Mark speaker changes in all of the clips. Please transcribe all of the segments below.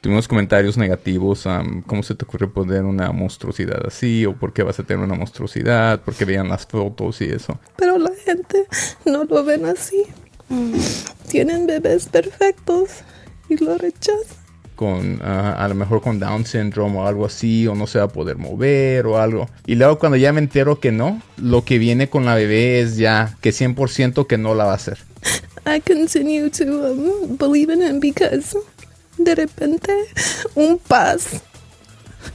Speaker 1: tuvimos comentarios negativos. Um, ¿Cómo se te ocurre poner una monstruosidad así? ¿O por qué vas a tener una monstruosidad? ¿Por qué veían las fotos y eso?
Speaker 2: Pero la gente no lo ven así. Tienen bebés perfectos y lo rechazan.
Speaker 1: Con, ah, a lo mejor con Down syndrome o algo así, o no se va a poder mover o algo. Y luego cuando ya me entero que no, lo que viene con la bebé es ya que 100% que no la va a hacer.
Speaker 2: I continue to um, believe in him because de repente un paz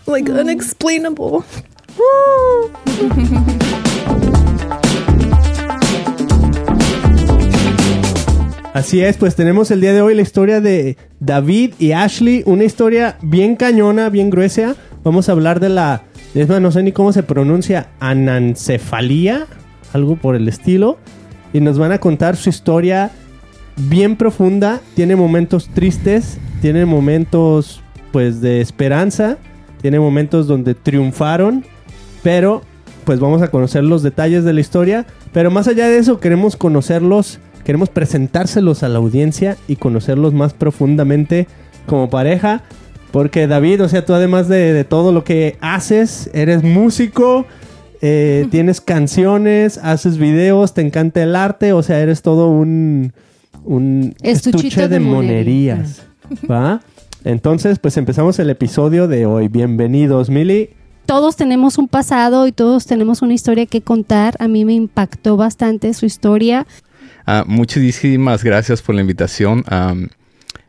Speaker 2: like unexplainable.
Speaker 3: Así es, pues tenemos el día de hoy la historia de David y Ashley, una historia bien cañona, bien gruesa. Vamos a hablar de la, es más, no sé ni cómo se pronuncia, anancefalía, algo por el estilo. Y nos van a contar su historia bien profunda, tiene momentos tristes, tiene momentos pues de esperanza, tiene momentos donde triunfaron, pero pues vamos a conocer los detalles de la historia. Pero más allá de eso, queremos conocerlos Queremos presentárselos a la audiencia y conocerlos más profundamente como pareja. Porque David, o sea, tú además de, todo lo que haces, eres músico, eh, tienes canciones, haces videos, te encanta el arte, o sea, eres todo un, un estuche de, monerías. ¿Va? Entonces, pues empezamos el episodio de hoy. Bienvenidos, Mili.
Speaker 4: Todos tenemos un pasado y todos tenemos una historia que contar. A mí me impactó bastante su historia.
Speaker 1: Uh, muchísimas gracias por la invitación.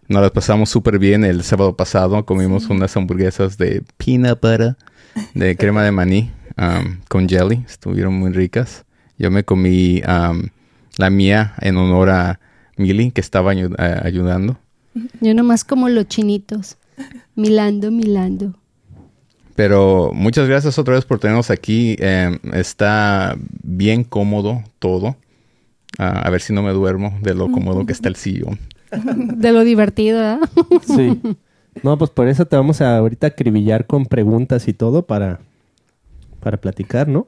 Speaker 1: nos las pasamos súper bien el sábado pasado. Comimos unas hamburguesas de peanut butter, de crema de maní, con jelly. Estuvieron muy ricas. Yo me comí la mía en honor a Milly, que estaba ayudando.
Speaker 4: Yo nomás como los chinitos. Milando, milando.
Speaker 1: Pero muchas gracias otra vez por tenernos aquí. Em, está bien cómodo todo a ver si no me duermo de lo cómodo que está el sillón.
Speaker 4: De lo divertido, ¿eh?
Speaker 3: Sí. No, pues por eso te vamos a ahorita acribillar con preguntas y todo para, para platicar, ¿no?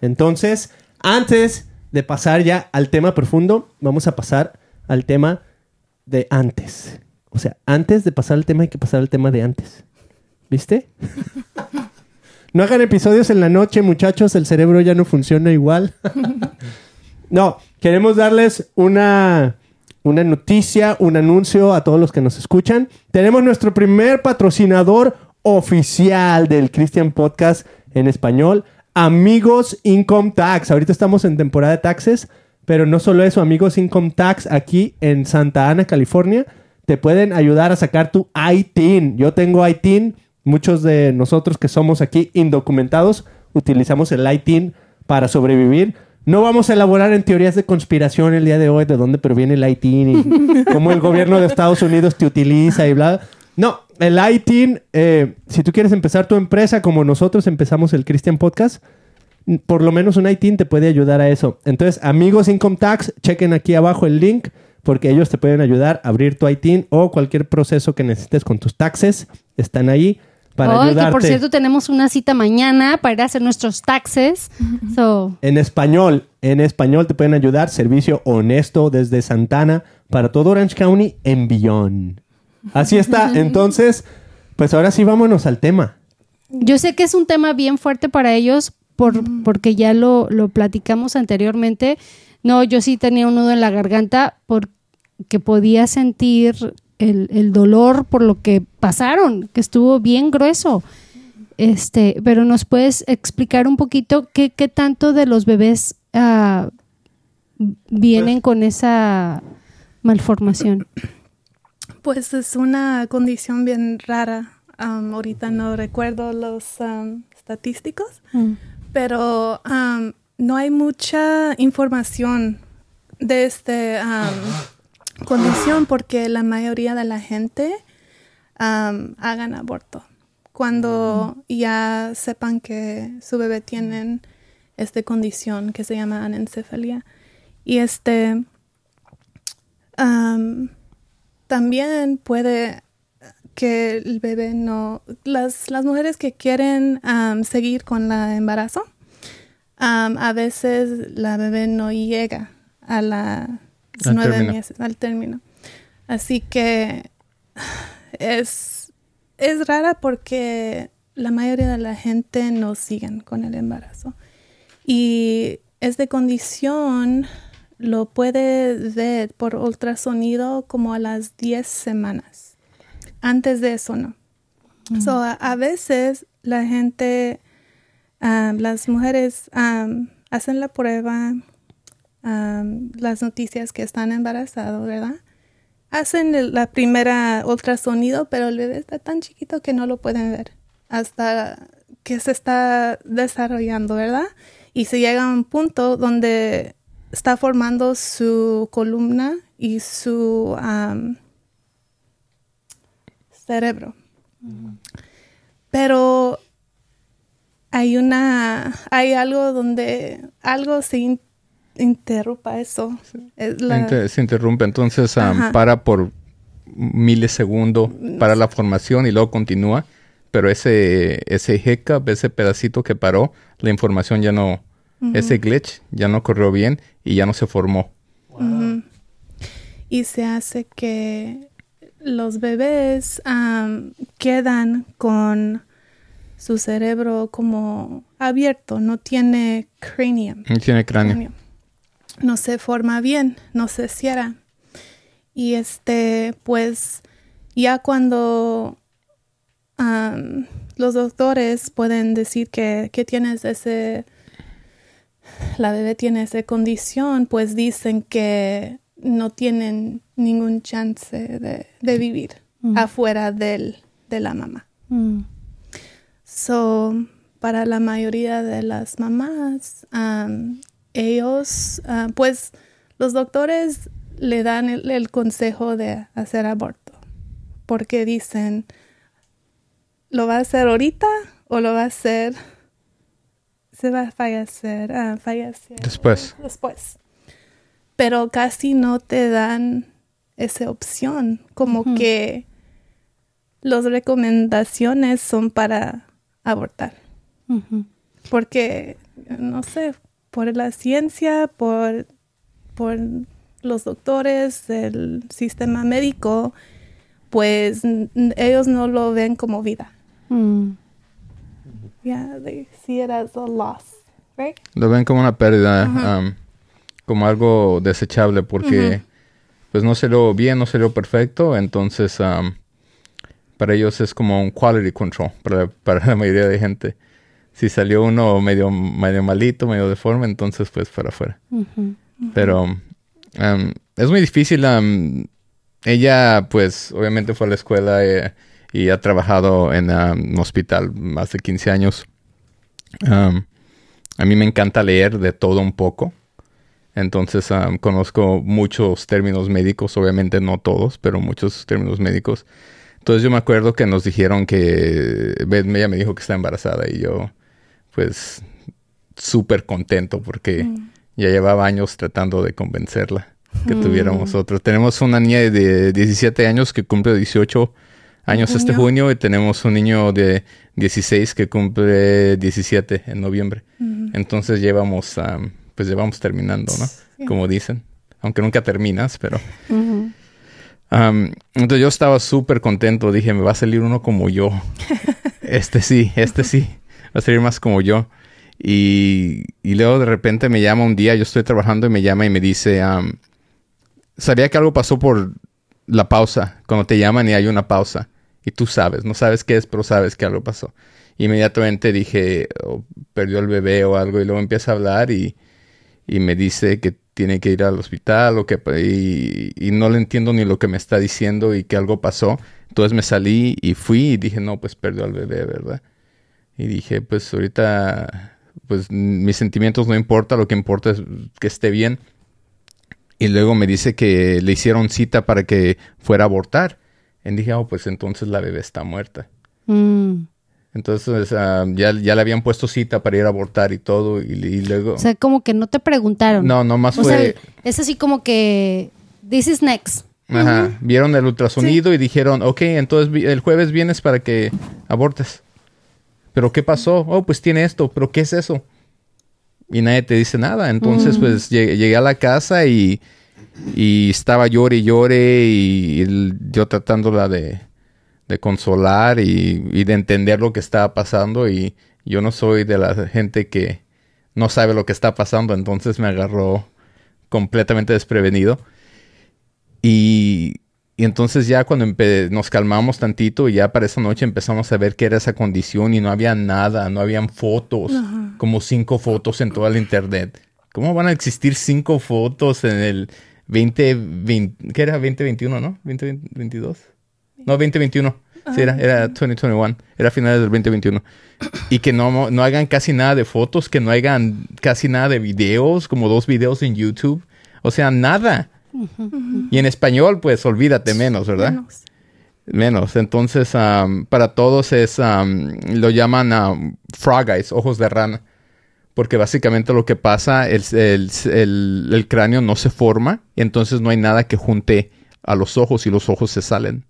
Speaker 3: Entonces, antes de pasar ya al tema profundo, vamos a pasar al tema de antes. O sea, antes de pasar al tema hay que pasar al tema de antes. ¿Viste? no hagan episodios en la noche, muchachos, el cerebro ya no funciona igual. no, queremos darles una, una noticia, un anuncio a todos los que nos escuchan. Tenemos nuestro primer patrocinador oficial del Christian Podcast en español, Amigos Income Tax. Ahorita estamos en temporada de taxes, pero no solo eso, Amigos Income Tax aquí en Santa Ana, California, te pueden ayudar a sacar tu ITIN. Yo tengo ITIN, muchos de nosotros que somos aquí indocumentados utilizamos el ITIN para sobrevivir no vamos a elaborar en teorías de conspiración el día de hoy de dónde proviene el ITIN y cómo el gobierno de Estados Unidos te utiliza y bla. No, el ITIN, eh, si tú quieres empezar tu empresa como nosotros empezamos el Christian Podcast, por lo menos un ITIN te puede ayudar a eso. Entonces, amigos Income Tax, chequen aquí abajo el link porque ellos te pueden ayudar a abrir tu ITIN o cualquier proceso que necesites con tus taxes. Están ahí para
Speaker 4: Que por cierto tenemos una cita mañana para ir a hacer nuestros taxes.
Speaker 3: En español, en español te pueden ayudar. Servicio honesto desde Santana para todo Orange County en Beyond. Así está. Entonces, pues ahora sí vámonos al tema.
Speaker 4: Yo sé que es un tema bien fuerte para ellos por, porque ya lo, lo platicamos anteriormente. No, yo sí tenía un nudo en la garganta porque podía sentir el, dolor por lo que pasaron, que estuvo bien grueso. Este, pero nos puedes explicar un poquito qué, qué tanto de los bebés uh, vienen con esa malformación.
Speaker 2: Pues es una condición bien rara. Um, ahorita no recuerdo los um, estadísticos, mm. pero um, no hay mucha información de este condición porque la mayoría de la gente hagan aborto cuando ya sepan que su bebé tiene esta condición que se llama anencefalia. Y este también puede que el bebé no, las, las mujeres que quieren seguir con el embarazo, a veces la bebé no llega a la nueve meses al término. Así que es es rara porque la mayoría de la gente no siguen con el embarazo. Y esta condición lo puede ver por ultrasonido como a las 10 semanas. Antes de eso no. So, a, veces la gente, um, las mujeres um, hacen la prueba, um, las noticias que están embarazadas, ¿verdad? Hacen el- la primera ultrasonido, pero el bebé está tan chiquito que no lo pueden ver hasta que se está desarrollando, ¿verdad? Y se llega a un punto donde está formando su columna y su um, cerebro. Pero hay una, hay algo donde algo se in- interrumpa eso. Es la-
Speaker 1: Inter- se interrumpe, entonces um, para por milisegundo para la formación y luego continúa, pero ese ese hiccup, ese pedacito que paró, la información ya no, ese glitch ya no corrió bien y ya no se formó.
Speaker 2: Y se hace que los bebés quedan con su cerebro como abierto, no tiene cranium.
Speaker 1: Y Tiene cráneo.
Speaker 2: cráneo. No se forma bien, no se cierra. Y este, pues, ya cuando los doctores pueden decir que, que tienes ese, la bebé tiene esa condición, pues dicen que no tienen ningún chance de, de vivir afuera del, de la mamá.
Speaker 4: Mm.
Speaker 2: So, para la mayoría de las mamás, um, ellos, ah, pues los doctores le dan el, el consejo de hacer aborto, porque dicen, ¿lo va a hacer ahorita o lo va a hacer, se va a fallecer, ah, fallecer
Speaker 1: Después.
Speaker 2: después? Pero casi no te dan esa opción, como que las recomendaciones son para abortar. Porque, no sé, por la ciencia, por, por los doctores, el sistema médico, pues ellos no lo ven como vida.
Speaker 4: Mm.
Speaker 2: Yeah, they see it as a loss, right?
Speaker 1: Lo ven como una pérdida, um, como algo desechable porque pues no salió bien, no salió perfecto, entonces um, para ellos es como un quality control para, para la mayoría de gente. Si salió uno medio, medio malito, medio deforme, entonces pues para afuera. Pero um, es muy difícil. um, ella, pues, obviamente fue a la escuela eh, y ha trabajado en um, un hospital más de 15 años. Um, a mí me encanta leer de todo un poco. Entonces, um, conozco muchos términos médicos, obviamente no todos, pero muchos términos médicos. Entonces, yo me acuerdo que nos dijeron que ella me dijo que está embarazada y yo, pues, súper contento porque ya llevaba años tratando de convencerla que tuviéramos otro. Tenemos una niña de 17 años que cumple 18 años este
Speaker 2: Junio.
Speaker 1: y tenemos un niño de 16 que cumple 17 en noviembre. Entonces llevamos, am, pues llevamos terminando, ¿no? Como dicen. Aunque nunca terminas, pero...
Speaker 4: Ujú.
Speaker 1: Am, entonces yo estaba súper contento. Dije, me va a salir uno como yo. este sí, este sí. Va a salir más como yo. Y, y luego de repente me llama un día, yo estoy trabajando y me llama y me dice, am, sabía que algo pasó por la pausa, cuando te llaman y hay una pausa. Y tú sabes, no sabes qué es, pero sabes que algo pasó. Inmediatamente dije, "Oh, perdió el bebé o algo, y luego empieza a hablar y, y me dice que tiene que ir al hospital o que y, y no le entiendo ni lo que me está diciendo y que algo pasó. Entonces me salí y fui y dije, no, pues perdió al bebé, ¿verdad? Y dije, pues ahorita, pues mis sentimientos no importa, lo que importa es que esté bien. Y luego me dice que le hicieron cita para que fuera a abortar. Y dije, oh, pues entonces la bebé está muerta.
Speaker 4: Mm.
Speaker 1: Entonces ya, ya le habían puesto cita para ir a abortar y todo. Y, y luego...
Speaker 4: O sea, como que no te preguntaron.
Speaker 1: no, nomás
Speaker 4: O
Speaker 1: fue...
Speaker 4: sea, es así como que this is next.
Speaker 1: Ajá, vieron el ultrasonido y dijeron, ok, entonces el jueves vienes para que abortes. ¿Pero qué pasó? Oh, pues tiene esto, ¿pero qué es eso? Y nadie te dice nada. Entonces, pues llegué, llegué a la casa y, y estaba llore y llore y, el- yo tratándola de, de consolar y, y de entender lo que estaba pasando y yo no soy de la gente que no sabe lo que está pasando, entonces me agarró completamente desprevenido. Y, y entonces ya cuando nos calmamos tantito y ya para esa noche empezamos a ver qué era esa condición y no había nada, no habían fotos, como cinco fotos en toda la internet. ¿Cómo van a existir cinco fotos en el 2020? ¿Qué era? 2021, ¿no? ¿2022? No, 2021. Sí, era, era 2021. Era finales del 2021. Y que no, no hagan casi nada de fotos, que no hagan casi nada de videos, como dos videos en YouTube. O sea, nada. Y en español, pues olvídate menos, ¿verdad?
Speaker 2: Menos.
Speaker 1: Menos. Entonces, para todos es, lo llaman am, frog eyes, ojos de rana. Porque básicamente lo que pasa, el, el- el- el cráneo no se forma, y entonces no hay nada que junte a los ojos y los ojos se salen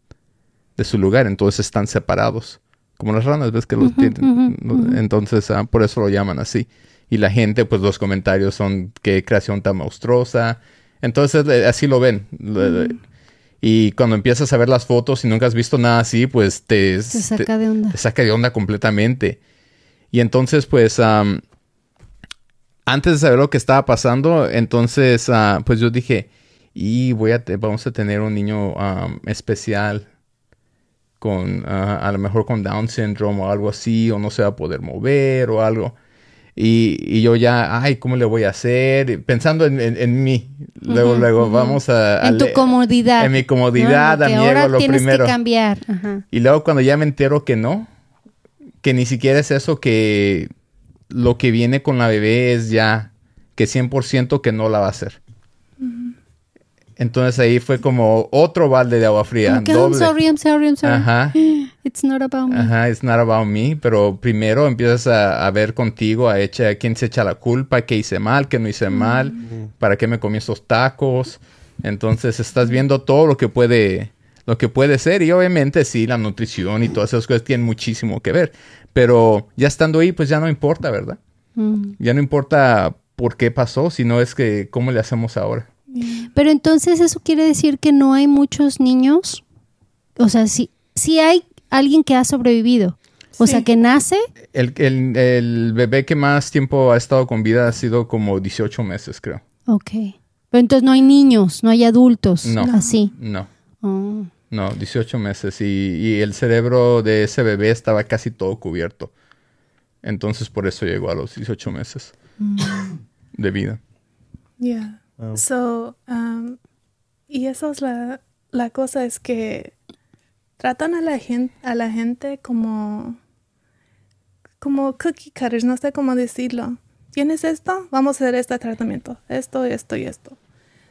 Speaker 1: de su lugar, entonces están separados. Como las ranas, ves que los tienen. Entonces, ah, por eso lo llaman así. Y la gente, pues los comentarios son qué creación tan monstruosa. Entonces, eh, así lo ven. Y cuando empiezas a ver las fotos y nunca has visto nada así, pues te,
Speaker 4: Te saca de onda.
Speaker 1: te saca de onda completamente. Y entonces, pues, am, antes de saber lo que estaba pasando, entonces, ah, pues yo dije, y voy a vamos a tener un niño especial con, ah, a lo mejor con Down syndrome o algo así, o no se va a poder mover o algo. Y, y yo ya, ay, ¿cómo le voy a hacer? Pensando en, en- en mí. Luego, luego, vamos a... a
Speaker 4: En tu comodidad.
Speaker 1: En mi comodidad,
Speaker 4: ¿no?
Speaker 1: a mi
Speaker 4: ahora
Speaker 1: ego, lo
Speaker 4: tienes
Speaker 1: primero.
Speaker 4: que cambiar. Ajá.
Speaker 1: Y luego cuando ya me entero que no, que ni siquiera es eso, que lo que viene con la bebé es ya que 100% que no la va a hacer. Entonces ahí fue como otro balde de agua fría.
Speaker 4: Como que, "Oh, I'm
Speaker 1: doble.
Speaker 4: sorry, I'm sorry, I'm sorry.
Speaker 1: Ajá.
Speaker 4: It's not about me.
Speaker 1: Ajá, it's not about me, pero primero empiezas a, a ver contigo, a, echa, a quién se echa la culpa, qué hice mal, qué no hice mal, para qué me comí estos tacos. Entonces estás viendo todo lo que puede, lo que puede ser y obviamente sí, la nutrición y todas esas cosas tienen muchísimo que ver, pero ya estando ahí, pues ya no importa, ¿verdad?
Speaker 4: Mm.
Speaker 1: Ya no importa por qué pasó, sino es que cómo le hacemos ahora.
Speaker 4: Pero entonces eso quiere decir que no hay muchos niños. O sea, sí, sí hay alguien que ha sobrevivido. O
Speaker 2: Sí.
Speaker 4: sea, que nace.
Speaker 1: El, el, el bebé que más tiempo ha estado con vida ha sido como 18 meses, creo.
Speaker 4: Ok. Pero entonces no hay niños, no hay adultos.
Speaker 1: No.
Speaker 4: Así.
Speaker 1: No.
Speaker 4: Oh.
Speaker 1: No, 18 meses y, y el cerebro de ese bebé estaba casi todo cubierto. Entonces por eso llegó a los 18 meses de vida.
Speaker 2: Yeah. So, um, y eso es la, la cosa, es que tratan a la gente, a la gente como, como cookie cutters, no sé cómo decirlo. ¿Tienes esto? Vamos a hacer este tratamiento. Esto, esto y esto.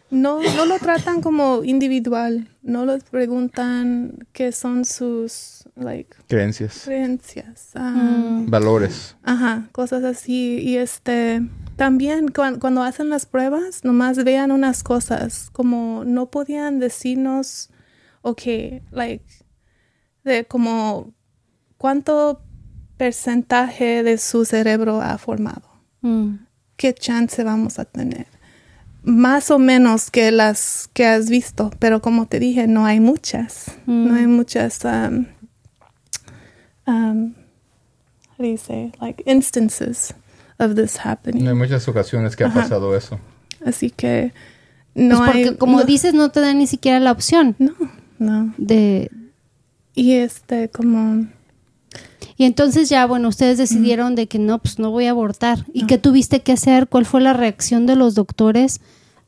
Speaker 2: No, no lo tratan como individual. No les preguntan qué son sus, like,
Speaker 1: Creencias,
Speaker 2: creencias. um,
Speaker 4: Mm.
Speaker 1: valores.
Speaker 2: Ajá, cosas así. Y este, también cuan- cuando hacen las pruebas, nomás vean unas cosas, como no podían decirnos, ok, like, de como cuánto porcentaje de su cerebro ha formado,
Speaker 4: Mm.
Speaker 2: qué chance vamos a tener. Más o menos que las que has visto, pero como te dije, no hay muchas. No hay muchas, um, um, how do you say, like instances of this happening.
Speaker 1: No hay muchas ocasiones que ha
Speaker 2: Ajá.
Speaker 1: pasado eso.
Speaker 2: Así que no
Speaker 4: Pues porque,
Speaker 2: hay.
Speaker 4: como
Speaker 2: no,
Speaker 4: dices, no te dan ni siquiera la opción
Speaker 2: No, no.
Speaker 4: de...
Speaker 2: Y este, como.
Speaker 4: Y entonces ya, bueno, ustedes decidieron de que no, pues no voy a abortar. ¿Y qué tuviste que hacer? ¿Cuál fue la reacción de los doctores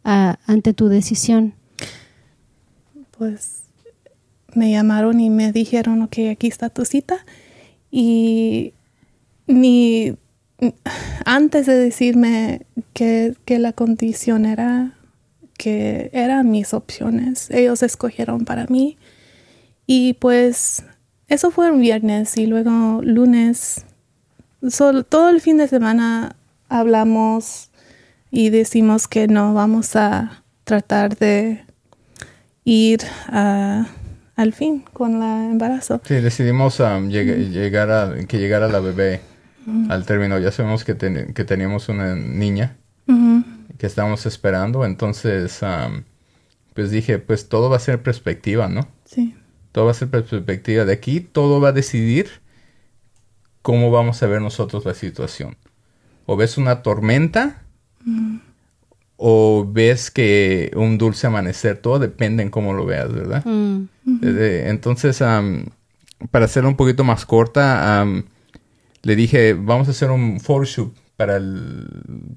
Speaker 4: ante tu decisión?
Speaker 2: pues me llamaron y me dijeron, ok, aquí está tu cita. Y mi, antes de decirme que, que la condición era, que eran mis opciones, ellos escogieron para mí. Y pues eso fue un viernes y luego lunes, sol- todo el fin de semana hablamos y decimos que no vamos a tratar de ir a- al fin con la embarazo.
Speaker 1: Sí, decidimos um, lleg- llegar a, que llegara la bebé al término. Ya sabemos que, ten- que teníamos una niña que estábamos esperando. Entonces, um, pues dije, pues todo va a ser perspectiva, ¿no?
Speaker 2: Sí.
Speaker 1: Todo va a ser perspectiva. De aquí todo va a decidir cómo vamos a ver nosotros la situación. O ves una tormenta o ves que un dulce amanecer. Todo depende en cómo lo veas, ¿verdad?
Speaker 4: Mm.
Speaker 1: Eh, Entonces, para hacerlo un poquito más corta, le dije, vamos a hacer un photoshoot para el,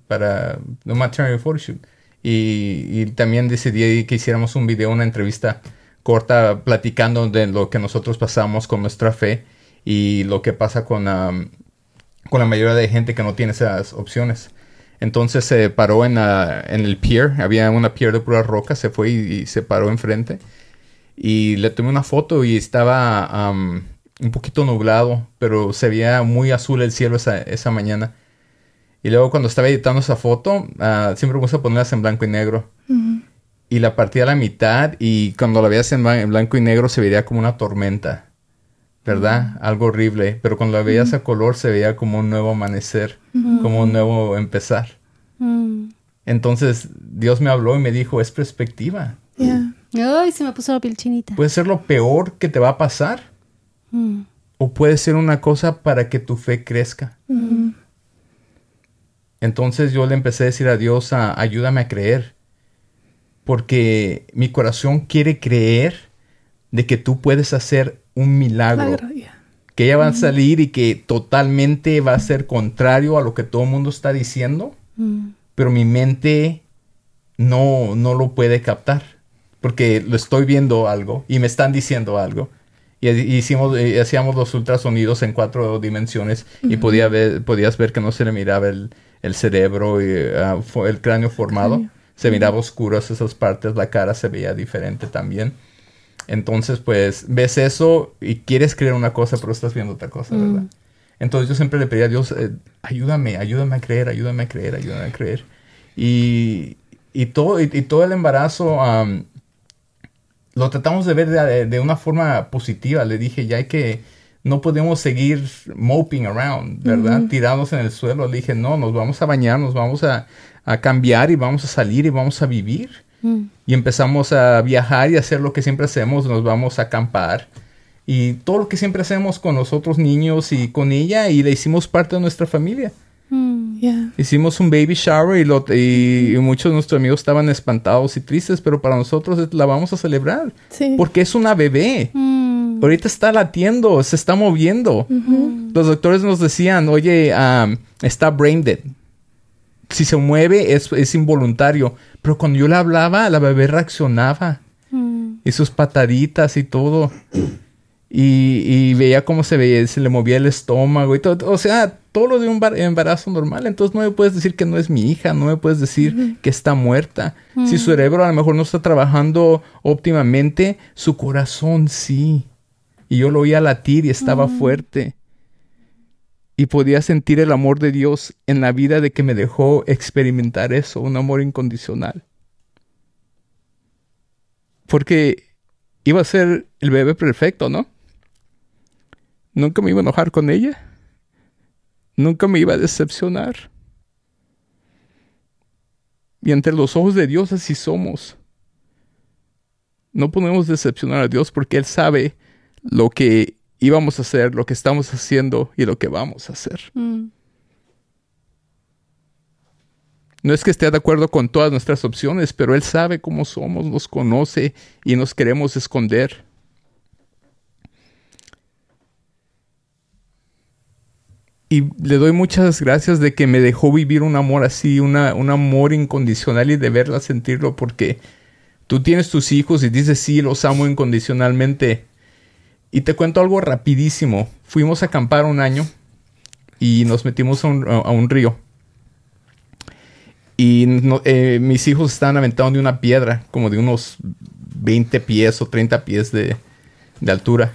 Speaker 1: para un maternity photoshoot. Y, y también decidí que hiciéramos un video, una entrevista corta platicando de lo que nosotros pasamos con nuestra fe y lo que pasa con, con la mayoría de gente que no tiene esas opciones. Entonces se paró en, el pier, había una pier de pura roca, se fue y, se paró enfrente. Y le tomé una foto y estaba un poquito nublado, pero se veía muy azul el cielo esa, esa mañana. Y luego cuando estaba editando esa foto, ah, siempre me gusta ponerlas en blanco y negro. Y la partí a la mitad y cuando la veías en, en blanco y negro se veía como una tormenta. ¿verdad? Algo horrible, pero cuando la veías a color se veía como un nuevo amanecer, como un nuevo empezar. Entonces Dios me habló y me dijo, es perspectiva.
Speaker 4: Ay, se me puso la piel chinita.
Speaker 1: Puede ser lo peor que te va a pasar. O puede ser una cosa para que tu fe crezca. Entonces yo le empecé a decir a Dios, ayúdame a creer. Porque mi corazón quiere creer de que tú puedes hacer un milagro. Que ella va a salir y que totalmente va a ser contrario a lo que todo el mundo está diciendo.
Speaker 4: Mm.
Speaker 1: Pero mi mente no, no lo puede captar. Porque lo estoy viendo algo y me están diciendo algo. Y hicimos, eh, hacíamos los ultrasonidos en cuatro dimensiones y podía ver, podías ver que no se le miraba el, cerebro y ah, el cráneo formado. Se miraba oscuro esas partes, la cara se veía diferente también. Entonces, pues, ves eso y quieres creer una cosa, pero estás viendo otra cosa, ¿verdad? Mm. Entonces yo siempre le pedía a Dios, eh, ayúdame, ayúdame a creer, ayúdame a creer, ayúdame a creer. Y, y todo, y, todo el embarazo lo tratamos de ver de, una forma positiva. Le dije, ya hay que, no podemos seguir moping around, ¿verdad? Tirados en el suelo. Le dije, no, nos vamos a bañar, nos vamos a, a cambiar y vamos a salir y vamos a vivir. Y empezamos a viajar y hacer lo que siempre hacemos, nos vamos a acampar. Y todo lo que siempre hacemos con los otros niños y con ella y le hicimos parte de nuestra familia.
Speaker 2: Mm.
Speaker 1: Hicimos un baby shower y, lo, y, muchos de nuestros amigos estaban espantados y tristes, pero para nosotros la vamos a celebrar. Porque es una bebé.
Speaker 4: Mm.
Speaker 1: Ahorita está latiendo, se está moviendo. Los doctores nos decían, oye, um, está brain dead si se mueve es, involuntario. Pero cuando yo le hablaba, la bebé reaccionaba.
Speaker 4: Mm.
Speaker 1: Y sus pataditas y todo. Y, veía cómo se veía, se le movía el estómago y todo. O sea, todo lo de un embarazo normal. Entonces no me puedes decir que no es mi hija, no me puedes decir que está muerta. Si su cerebro a lo mejor no está trabajando óptimamente, su corazón sí. Y yo lo oía latir y estaba fuerte y podía sentir el amor de Dios en la vida de que me dejó experimentar eso, un amor incondicional. Porque iba a ser el bebé perfecto, ¿no? Nunca me iba a enojar con ella. Nunca me iba a decepcionar. Y ante los ojos de Dios así somos. No podemos decepcionar a Dios porque Él sabe lo que íbamos a hacer, lo que estamos haciendo y lo que vamos a hacer.
Speaker 4: Mm.
Speaker 1: No es que esté de acuerdo con todas nuestras opciones, pero Él sabe cómo somos, nos conoce y nos queremos esconder. Y le doy muchas gracias de que me dejó vivir un amor así, una, un amor incondicional y de verla sentirlo, porque tú tienes tus hijos y dices, sí, los amo incondicionalmente, y te cuento algo rapidísimo. Fuimos a acampar un año y nos metimos a un, río. Y eh, mis hijos estaban aventados de una piedra, como de unos 20 pies o 30 pies de, altura.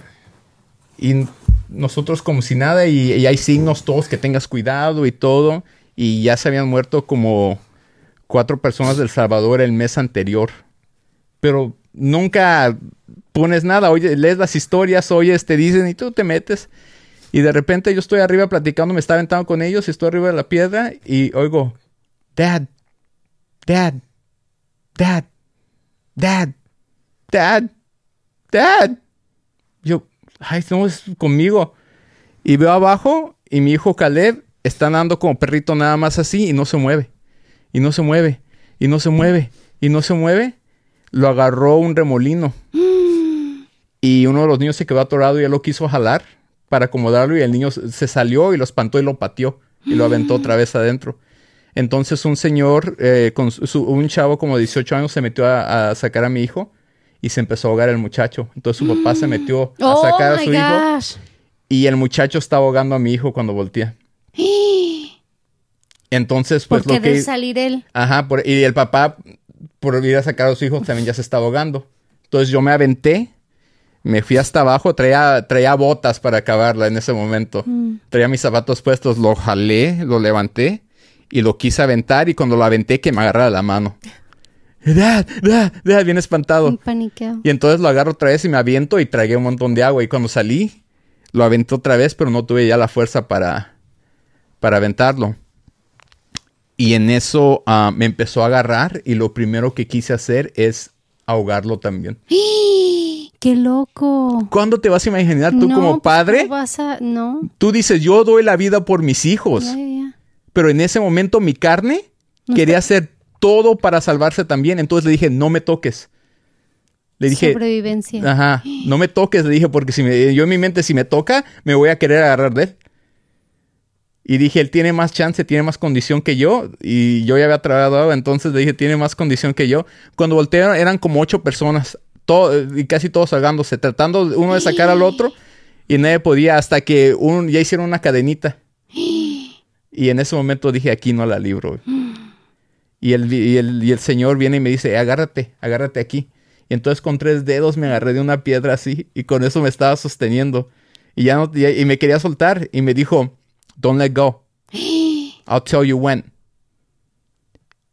Speaker 1: Y nosotros como si nada, y, y, hay signos todos que tengas cuidado y todo. Y ya se habían muerto como cuatro personas del Salvador el mes anterior. Pero nunca pones nada, oye, lees las historias, oyes, te dicen y tú te metes. Y de repente yo estoy arriba platicando, me está aventando con ellos y estoy arriba de la piedra y oigo, Dad, Dad, Dad, Dad, Dad, Dad. ay, no, es conmigo. Y veo abajo y mi hijo Caleb está andando como perrito nada más así y no se mueve. Y no se mueve. Y no se mueve. Y no se mueve. Lo agarró un remolino. Y uno de los niños se quedó atorado y él lo quiso jalar para acomodarlo y el niño se salió y lo espantó y lo pateó y lo aventó otra vez adentro. Entonces un señor, eh, con su- un chavo como de 18 años se metió a, a sacar a mi hijo y se empezó a ahogar el muchacho. Entonces su papá se metió a
Speaker 4: Oh
Speaker 1: sacar a su hijo y el muchacho estaba ahogando a mi hijo cuando voltea. Entonces, pues
Speaker 4: Porque
Speaker 1: lo que...
Speaker 4: de salir él.
Speaker 1: Ajá, por- y el papá, por ir a sacar a los hijos, también ya se estaba ahogando. Entonces yo me aventé, me fui hasta abajo, traía, traía botas para acabarla en ese momento. Traía mis zapatos puestos, lo jalé, lo levanté y lo quise aventar y cuando lo aventé que me agarrara la mano. Dad, dad, dad, bien espantado.
Speaker 4: Paniqueo.
Speaker 1: Y entonces lo agarro otra vez y me aviento y tragué un montón de agua. Y cuando salí, lo aventé otra vez, pero no tuve ya la fuerza para, para aventarlo. Y en eso ah, me empezó a agarrar y lo primero que quise hacer es ahogarlo también.
Speaker 4: ¡Qué loco!
Speaker 1: ¿Cuándo te vas a imaginar tú
Speaker 4: No,
Speaker 1: como
Speaker 4: pues,
Speaker 1: padre?
Speaker 4: ¿cómo vas a...? No.
Speaker 1: Tú dices, yo doy la vida por mis hijos.
Speaker 4: Ya, ya, ya.
Speaker 1: Pero en ese momento mi carne quería hacer todo para salvarse también. Entonces le dije, no me toques. Le dije,
Speaker 4: Sobrevivencia.
Speaker 1: Ajá, no me toques, le dije, porque si me, yo en mi mente, si me toca, me voy a querer agarrar de él. Y dije, él tiene más chance, tiene más condición que yo. Y yo ya había trabajado, entonces le dije, tiene más condición que yo. Cuando voltearon, eran como ocho personas, todo, y casi todos ahogándose, tratando uno de sacar al otro. Y nadie podía, hasta que un, ya hicieron una cadenita. Y en ese momento dije, aquí no la libro. Y el, y, el, y el señor viene y me dice, agárrate, agárrate aquí. Y entonces con tres dedos me agarré de una piedra así y con eso me estaba sosteniendo. Y ya no, y, y me quería soltar y me dijo, don't let go. I'll tell you when.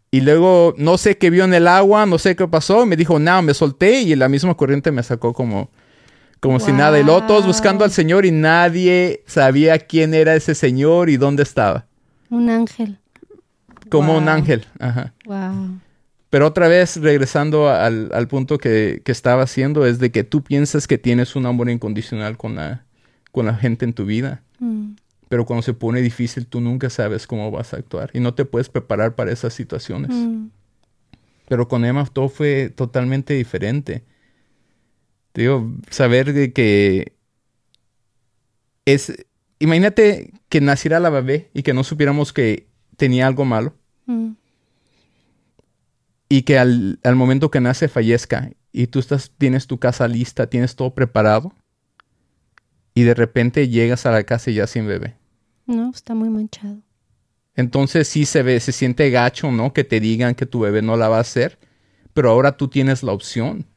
Speaker 1: Y luego no sé qué vio en el agua, no sé qué pasó. Me dijo, no, me solté y la misma corriente me sacó como, como si nada. Y luego todos buscando al Señor y nadie sabía quién era ese Señor y dónde estaba.
Speaker 4: Un ángel.
Speaker 1: Como un ángel. Ajá.
Speaker 4: Wow.
Speaker 1: Pero otra vez, regresando al, al punto que, que estaba haciendo, es de que tú piensas que tienes un amor incondicional con la, con la gente en tu vida.
Speaker 4: Mm.
Speaker 1: Pero cuando se pone difícil, tú nunca sabes cómo vas a actuar y no te puedes preparar para esas situaciones.
Speaker 4: Mm.
Speaker 1: Pero con Emma todo fue totalmente diferente. Te digo, saber de que es... Imagínate que naciera la bebé y que no supiéramos que tenía algo malo
Speaker 4: Mm.
Speaker 1: y que al, al momento que nace fallezca y tú estás, tienes tu casa lista, tienes todo preparado y de repente llegas a la casa y ya sin bebé.
Speaker 4: No, está muy manchado.
Speaker 1: Entonces sí se ve, se siente gacho, ¿no? Que te digan que tu bebé no la va a hacer, pero ahora tú tienes la opción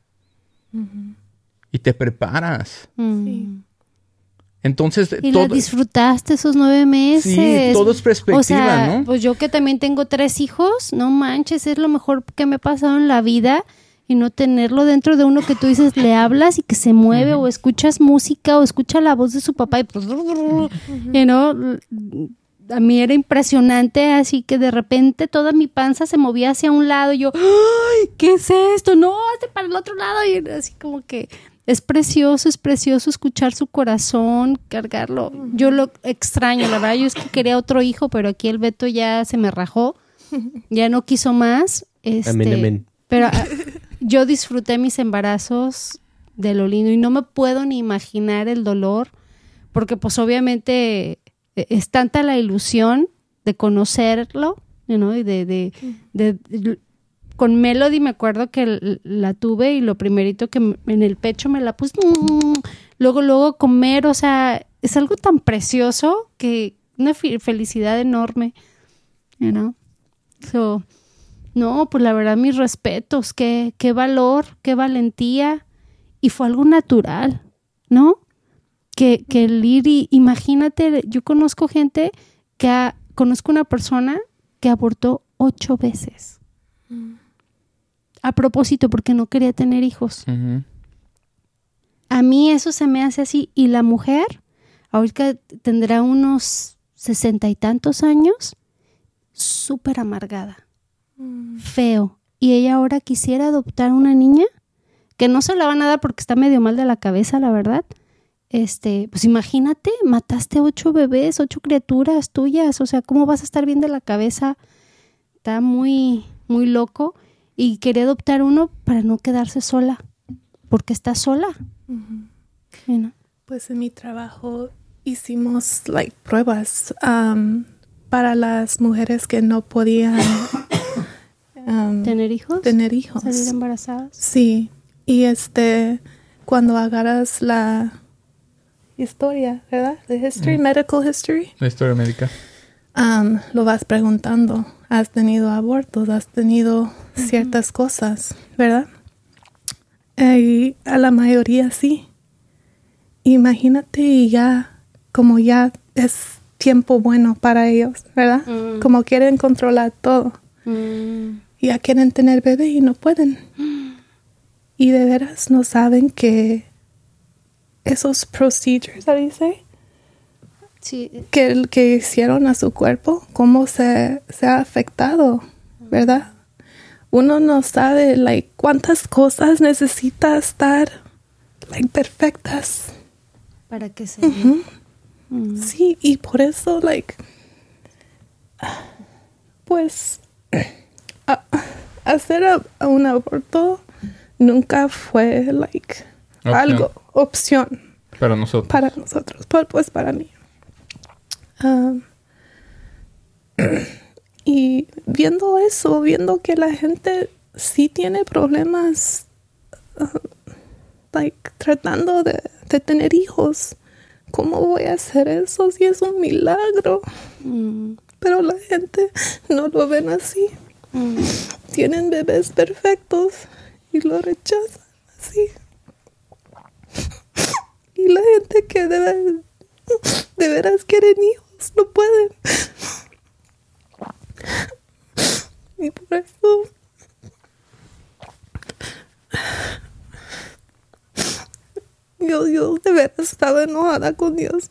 Speaker 1: y te preparas.
Speaker 4: Mm.
Speaker 2: Sí.
Speaker 1: Entonces
Speaker 4: Y la
Speaker 1: todo,
Speaker 4: disfrutaste esos nueve meses.
Speaker 1: sí, todo es perspectiva,
Speaker 4: o sea,
Speaker 1: ¿no?
Speaker 4: pues yo que también tengo tres hijos, no manches, es lo mejor que me ha pasado en la vida y no tenerlo dentro de uno que tú dices, le hablas y que se mueve o escuchas música o escucha la voz de su papá y pues, you know, a mí era impresionante, así que de repente toda mi panza se movía hacia un lado y yo, ¡ay! ¿Qué es esto? No, hazte para el otro lado y así como que es precioso, es precioso escuchar su corazón, cargarlo. Yo lo extraño, la verdad, yo es que quería otro hijo, pero aquí el Beto ya se me rajó, ya no quiso más. Este,
Speaker 3: Amén, amén.
Speaker 4: Pero ah, yo disfruté mis embarazos de lo lindo y no me puedo ni imaginar el dolor, porque pues obviamente eh, es tanta la ilusión de conocerlo, know, y de, de, de- con Melody me acuerdo que la tuve y lo primerito que en el pecho me la puse, mm, luego, luego comer, o sea, es algo tan precioso que una felicidad enorme, you know. So, no, pues la verdad, mis respetos, qué, qué valor, qué valentía, y fue algo natural, ¿no? Que, que el ir y, imagínate, yo conozco gente que ha- conozco una persona que abortó ocho veces. A propósito, porque no quería tener hijos. A mí eso se me hace así. Y la mujer, ahorita tendrá unos sesenta y tantos años, súper amargada, feo. Y ella ahora quisiera adoptar una niña que no se la van a dar porque está medio mal de la cabeza, la verdad. este, pues imagínate, mataste ocho bebés, ocho criaturas tuyas, o sea, ¿cómo vas a estar bien de la cabeza? Está muy, muy loco y quería adoptar uno para no quedarse sola, porque está sola.
Speaker 2: Pues en mi trabajo hicimos like pruebas um, para las mujeres que no podían
Speaker 4: um, tener hijos,
Speaker 2: tener hijos,
Speaker 4: salir embarazadas.
Speaker 2: Sí, y este cuando agarras la historia, ¿verdad? The history, medical history.
Speaker 1: La historia médica.
Speaker 2: Um, lo vas preguntando. Has tenido abortos, has tenido ciertas cosas, ¿verdad? Y a la mayoría sí. Imagínate y ya, como ya es tiempo bueno para ellos, ¿verdad?
Speaker 4: Mm.
Speaker 2: Como quieren controlar todo.
Speaker 4: Mm.
Speaker 2: Ya quieren tener bebé y no pueden. Y de veras no saben que esos procedures, dice?
Speaker 4: Sí.
Speaker 2: Que, que hicieron a su cuerpo, cómo se, se ha afectado, ¿verdad? Uno no sabe, like, cuántas cosas necesita estar, like, perfectas.
Speaker 4: Para que se...
Speaker 2: Ujú.
Speaker 4: Mm.
Speaker 2: Sí, y por eso, like, pues, a- hacer a- a un aborto nunca fue, like,
Speaker 1: Opción.
Speaker 2: algo, opción
Speaker 1: Para nosotros.
Speaker 2: para nosotros, pu- pues para mí. Um, y viendo eso, viendo que la gente sí tiene problemas, uh, like, tratando de, de tener hijos, ¿cómo voy a hacer eso si es un milagro?
Speaker 4: Mm.
Speaker 2: Pero la gente no lo ven así.
Speaker 4: Mm.
Speaker 2: Tienen bebés perfectos y lo rechazan así. Y la gente que de, de veras quieren hijos no pueden. Y por eso yo, yo de veras estaba enojada con Dios.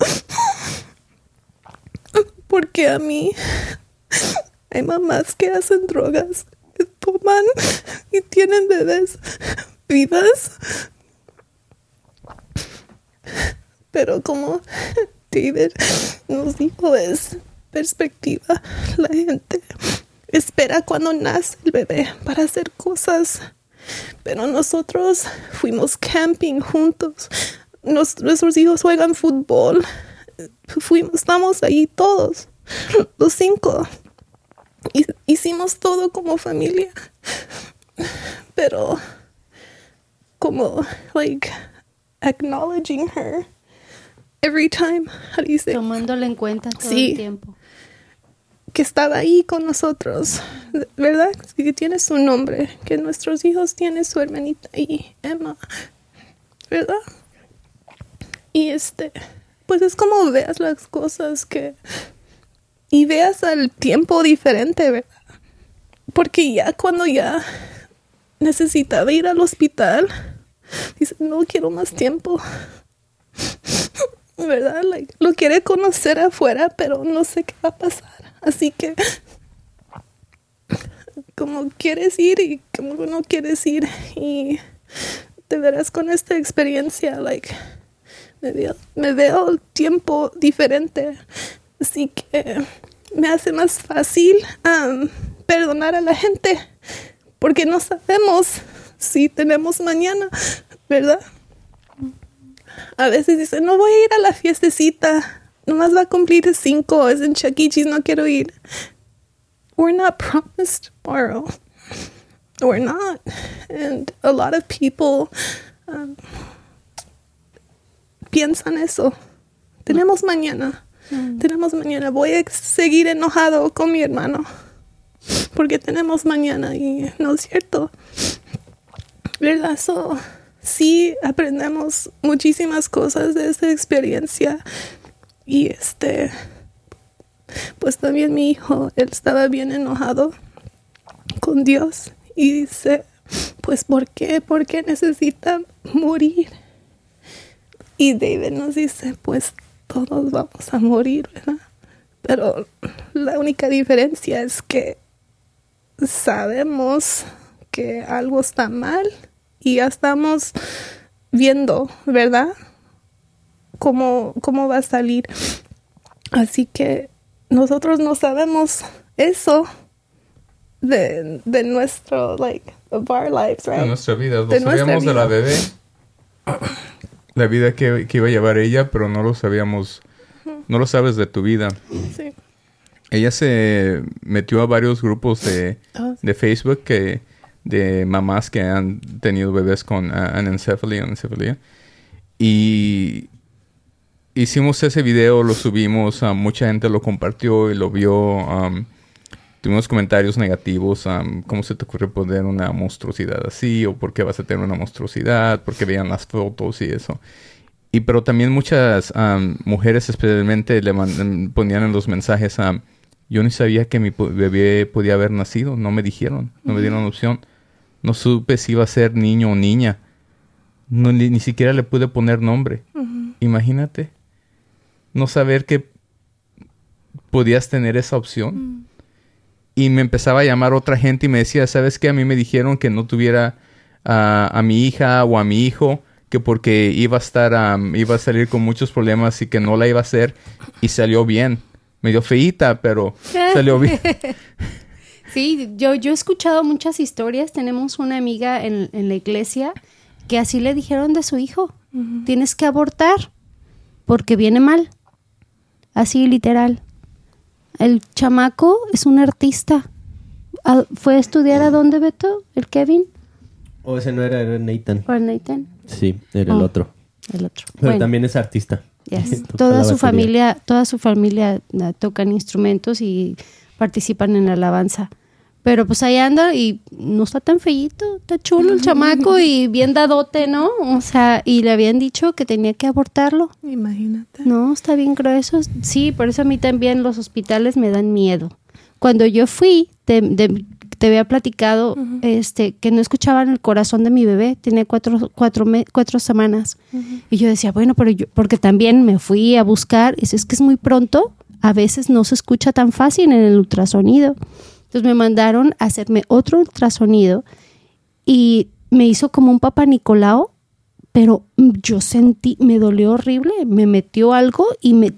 Speaker 2: Porque a mí hay mamás que hacen drogas, que toman y tienen bebés vivas. Pero como David nos dijo, es perspectiva. La gente espera cuando nace el bebé para hacer cosas. Pero nosotros fuimos camping juntos. Nuestros hijos juegan fútbol. Fuimos, estamos ahí todos, los cinco. Hi- Hicimos todo como familia. Pero como like acknowledging her every time, how do you say?
Speaker 4: Tomándola en cuenta todo
Speaker 2: Sí.
Speaker 4: el tiempo.
Speaker 2: que estaba ahí con nosotros, ¿verdad? Que tiene su nombre, que nuestros hijos tienen su hermanita ahí, Emma, ¿verdad? Y este, pues es como veas las cosas que, y veas al tiempo diferente, ¿verdad? Porque ya cuando ya necesitaba ir al hospital, dice, no quiero más tiempo. ¿Verdad? Lo quiere conocer afuera, pero no sé qué va a pasar. Así que, como quieres ir y como no quieres ir. Y de veras con esta experiencia, like, me veo, me veo el tiempo diferente. Así que me hace más fácil um, perdonar a la gente. Porque no sabemos si tenemos mañana, ¿verdad? A veces dicen, no voy a ir a la fiestecita. Nomás va a cumplir cinco. Es en Chuck E. Cheese, no quiero ir. We're not promised tomorrow. We're not. And a lot of people um, piensan eso. Tenemos mañana. Tenemos mañana. Voy a seguir enojado con mi hermano. Porque tenemos mañana. Y no es cierto. ¿Verdad? Sí aprendemos muchísimas cosas de esta experiencia. Y este, pues también mi hijo, él estaba bien enojado con Dios. Y dice, pues ¿por qué? ¿Por qué necesita morir? Y David nos dice, pues todos vamos a morir, ¿verdad? Pero la única diferencia es que sabemos que algo está mal y ya estamos viendo, ¿verdad? cómo, cómo va a salir. Así que nosotros no sabemos eso de, de nuestro, like, of our lives, right?
Speaker 1: De nuestra vida. Lo
Speaker 2: De
Speaker 1: sabíamos de la
Speaker 2: vida.
Speaker 1: bebé. La vida que, que iba a llevar ella, pero no lo sabíamos. No lo sabes de tu vida.
Speaker 2: Sí.
Speaker 1: Ella se metió a varios grupos de,
Speaker 2: Ah, sí.
Speaker 1: de Facebook que de mamás que han tenido bebés con ah, anencephaly, anencephalía. Y hicimos ese video, lo subimos, ah, mucha gente lo compartió y lo vio. Tuvimos comentarios negativos, am, ¿cómo se te ocurre poner una monstruosidad así? ¿O por qué vas a tener una monstruosidad? Porque veían las fotos y eso. Y pero también muchas am, mujeres especialmente le mandan- ponían en los mensajes am, yo ni sabía que mi bebé podía haber nacido, no me dijeron, no me dieron opción. No supe si iba a ser niño o niña. No, ni, ni siquiera le pude poner nombre. Imagínate. No saber que podías tener esa opción. Y me empezaba a llamar otra gente y me decía, ¿sabes qué? A mí me dijeron que no tuviera a, a mi hija o a mi hijo, que porque iba a estar, am, iba a salir con muchos problemas y que no la iba a hacer. Y salió bien. Medio feíta, pero salió bien.
Speaker 4: Sí, yo, yo he escuchado muchas historias. Tenemos una amiga en, en la iglesia que así le dijeron de su hijo. Tienes que abortar porque viene mal. Así literal. El chamaco es un artista. ¿Fue a estudiar a dónde, Beto? ¿El Kevin?
Speaker 3: O ese no era, era Nathan.
Speaker 4: ¿O el Nathan?
Speaker 3: Sí, era el
Speaker 4: Oh.
Speaker 3: otro.
Speaker 4: El otro.
Speaker 3: Pero
Speaker 4: Bueno.
Speaker 3: también es artista.
Speaker 4: Yes. Toda su familia, toda su familia ah, tocan instrumentos y participan en la alabanza. Pero pues ahí anda y no está tan feíto, está chulo el chamaco y bien dadote, ¿no? O sea, y le habían dicho que tenía que abortarlo.
Speaker 2: Imagínate.
Speaker 4: No, está bien grueso. Sí, por eso a mí también los hospitales me dan miedo. Cuando yo fui, te, de- te había platicado este, que no escuchaban el corazón de mi bebé. Tenía cuatro, cuatro, me- cuatro semanas. Y yo decía, bueno, pero yo, porque también me fui a buscar. Y dice, es que es muy pronto. A veces no se escucha tan fácil en el ultrasonido. Entonces me mandaron a hacerme otro ultrasonido y me hizo como un papá Nicolau, pero yo sentí, me dolió horrible, me metió algo y me...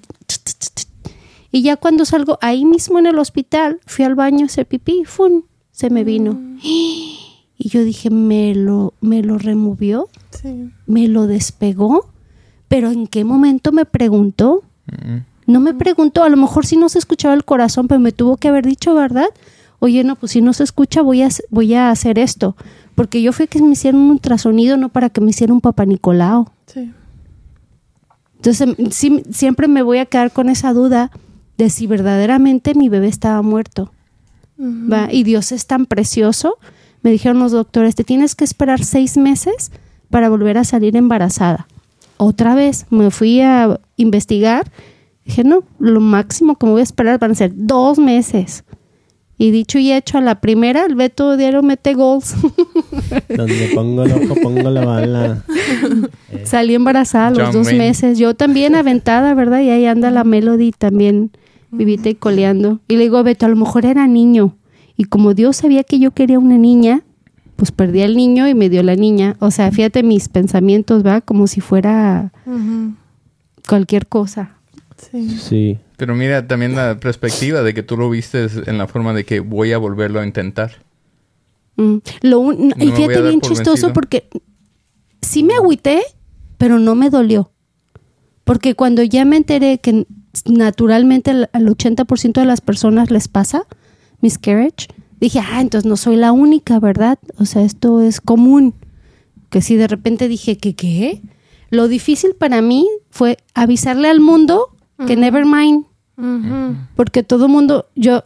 Speaker 4: Y ya cuando salgo ahí mismo en el hospital, fui al baño a hacer pipí, ¡fum! se me vino. Y yo dije, me lo, me lo removió,
Speaker 2: Sí.
Speaker 4: me lo despegó, pero ¿en qué momento me preguntó?
Speaker 1: Mm.
Speaker 4: No me preguntó, a lo mejor sí no se escuchaba el corazón, pero me tuvo que haber dicho, ¿verdad? Oye, no, pues si no se escucha, voy a, voy a hacer esto. Porque yo fui que me hicieron un ultrasonido, no para que me hicieran un papá Nicolau.
Speaker 2: Sí.
Speaker 4: Entonces, em, sí, siempre me voy a quedar con esa duda de si verdaderamente mi bebé estaba muerto. ¿va? Y Dios es tan precioso. Me dijeron los doctores, te tienes que esperar seis meses para volver a salir embarazada. Otra vez me fui a investigar. Dije, no, lo máximo que me voy a esperar van a ser dos meses. Y dicho y hecho, a la primera, el Beto diario mete goals.
Speaker 3: Donde pongo el ojo, pongo la bala.
Speaker 4: Salí embarazada a los
Speaker 1: John
Speaker 4: dos
Speaker 1: Wayne.
Speaker 4: meses. Yo también aventada, ¿verdad? Y ahí anda la Melody también vivita y coleando. Y le digo Beto, a lo mejor era niño. Y como Dios sabía que yo quería una niña, pues perdí al niño y me dio la niña. O sea, fíjate mis pensamientos, ¿va? Como si fuera cualquier cosa.
Speaker 2: Sí.
Speaker 3: Sí.
Speaker 1: Pero mira también la perspectiva de que tú lo viste en la forma de que voy a volverlo a intentar.
Speaker 4: Mm. Lo un-
Speaker 1: No
Speaker 4: y fíjate bien
Speaker 1: por
Speaker 4: chistoso
Speaker 1: vencido.
Speaker 4: porque sí me agüité, pero no me dolió. Porque cuando ya me enteré que naturalmente al al 80% de las personas les pasa miscarriage, dije, ah, entonces no soy la única, ¿verdad? O sea, esto es común. Que si de repente dije, ¿qué qué? Lo difícil para mí fue avisarle al mundo que never mind, porque todo el mundo, yo,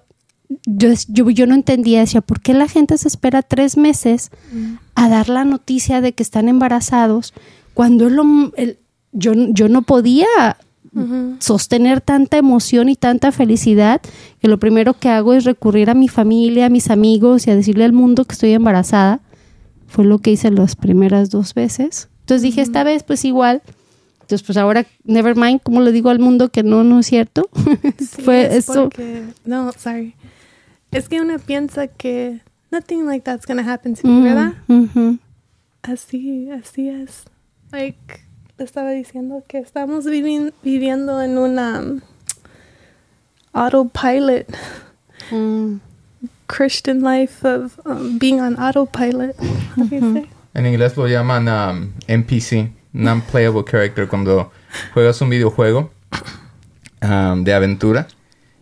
Speaker 4: yo, yo, yo no entendía, decía, ¿por qué la gente se espera tres meses a dar la noticia de que están embarazados cuando lo- el- yo, yo no podía sostener tanta emoción y tanta felicidad que lo primero que hago es recurrir a mi familia, a mis amigos y a decirle al mundo que estoy embarazada. Fue lo que hice las primeras dos veces. Entonces dije, esta vez pues igual. Entonces pues ahora, never mind, ¿cómo le digo al mundo que no, no es cierto?
Speaker 2: Sí,
Speaker 4: Fue
Speaker 2: es
Speaker 4: eso.
Speaker 2: porque- no, sorry. Es que uno piensa que nothing like that's gonna happen to me, ¿verdad?
Speaker 4: Mm, ujú.
Speaker 2: Así, así es. Like, estaba diciendo que estamos vivi- viviendo en una um, autopilot,
Speaker 4: Mm.
Speaker 2: Christian life of um, being on autopilot.
Speaker 1: En inglés lo llaman um, NPC, Non-Playable Character, cuando juegas un videojuego um, de aventura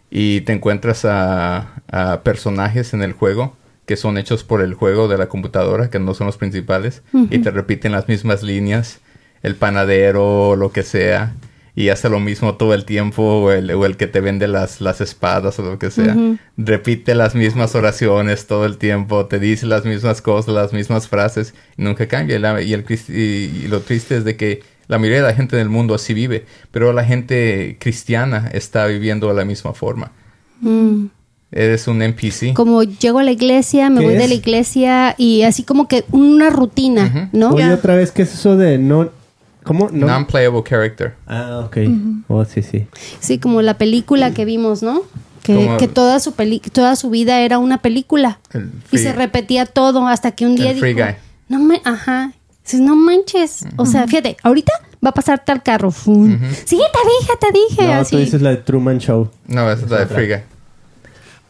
Speaker 1: y te encuentras a, a personajes en el juego que son hechos por el juego de la computadora, que no son los principales, y te repiten las mismas líneas, el panadero lo que sea, y hace lo mismo todo el tiempo, o el, o el que te vende las, las espadas o lo que sea. Repite las mismas oraciones todo el tiempo, te dice las mismas cosas, las mismas frases, y nunca cambia. Y, la- y el, y- y lo triste es de que la mayoría de la gente del mundo así vive, pero la gente cristiana está viviendo de la misma forma.
Speaker 4: Mm.
Speaker 1: Eres un NPC.
Speaker 4: Como llego a la iglesia, me
Speaker 3: ¿Qué
Speaker 4: voy de la iglesia y así como que una rutina, ¿no?
Speaker 3: Oye, otra vez, ¿qué es eso de no... ¿Cómo? No.
Speaker 1: Non-playable character.
Speaker 3: Ah, ok. Oh, sí, sí.
Speaker 4: Sí, como la película que vimos, ¿no? Que, que toda su peli toda su vida era una película
Speaker 1: El
Speaker 4: y se repetía todo hasta que un día
Speaker 1: El free
Speaker 4: dijo,
Speaker 1: guy.
Speaker 4: no me, ajá, Dices, no manches, o sea, fíjate, ahorita va a pasar tal carro, ¡fum! sí, te dije, te dije,
Speaker 3: No,
Speaker 4: así,
Speaker 3: tú dices la de Truman Show.
Speaker 1: No, esa es la de Free Guy.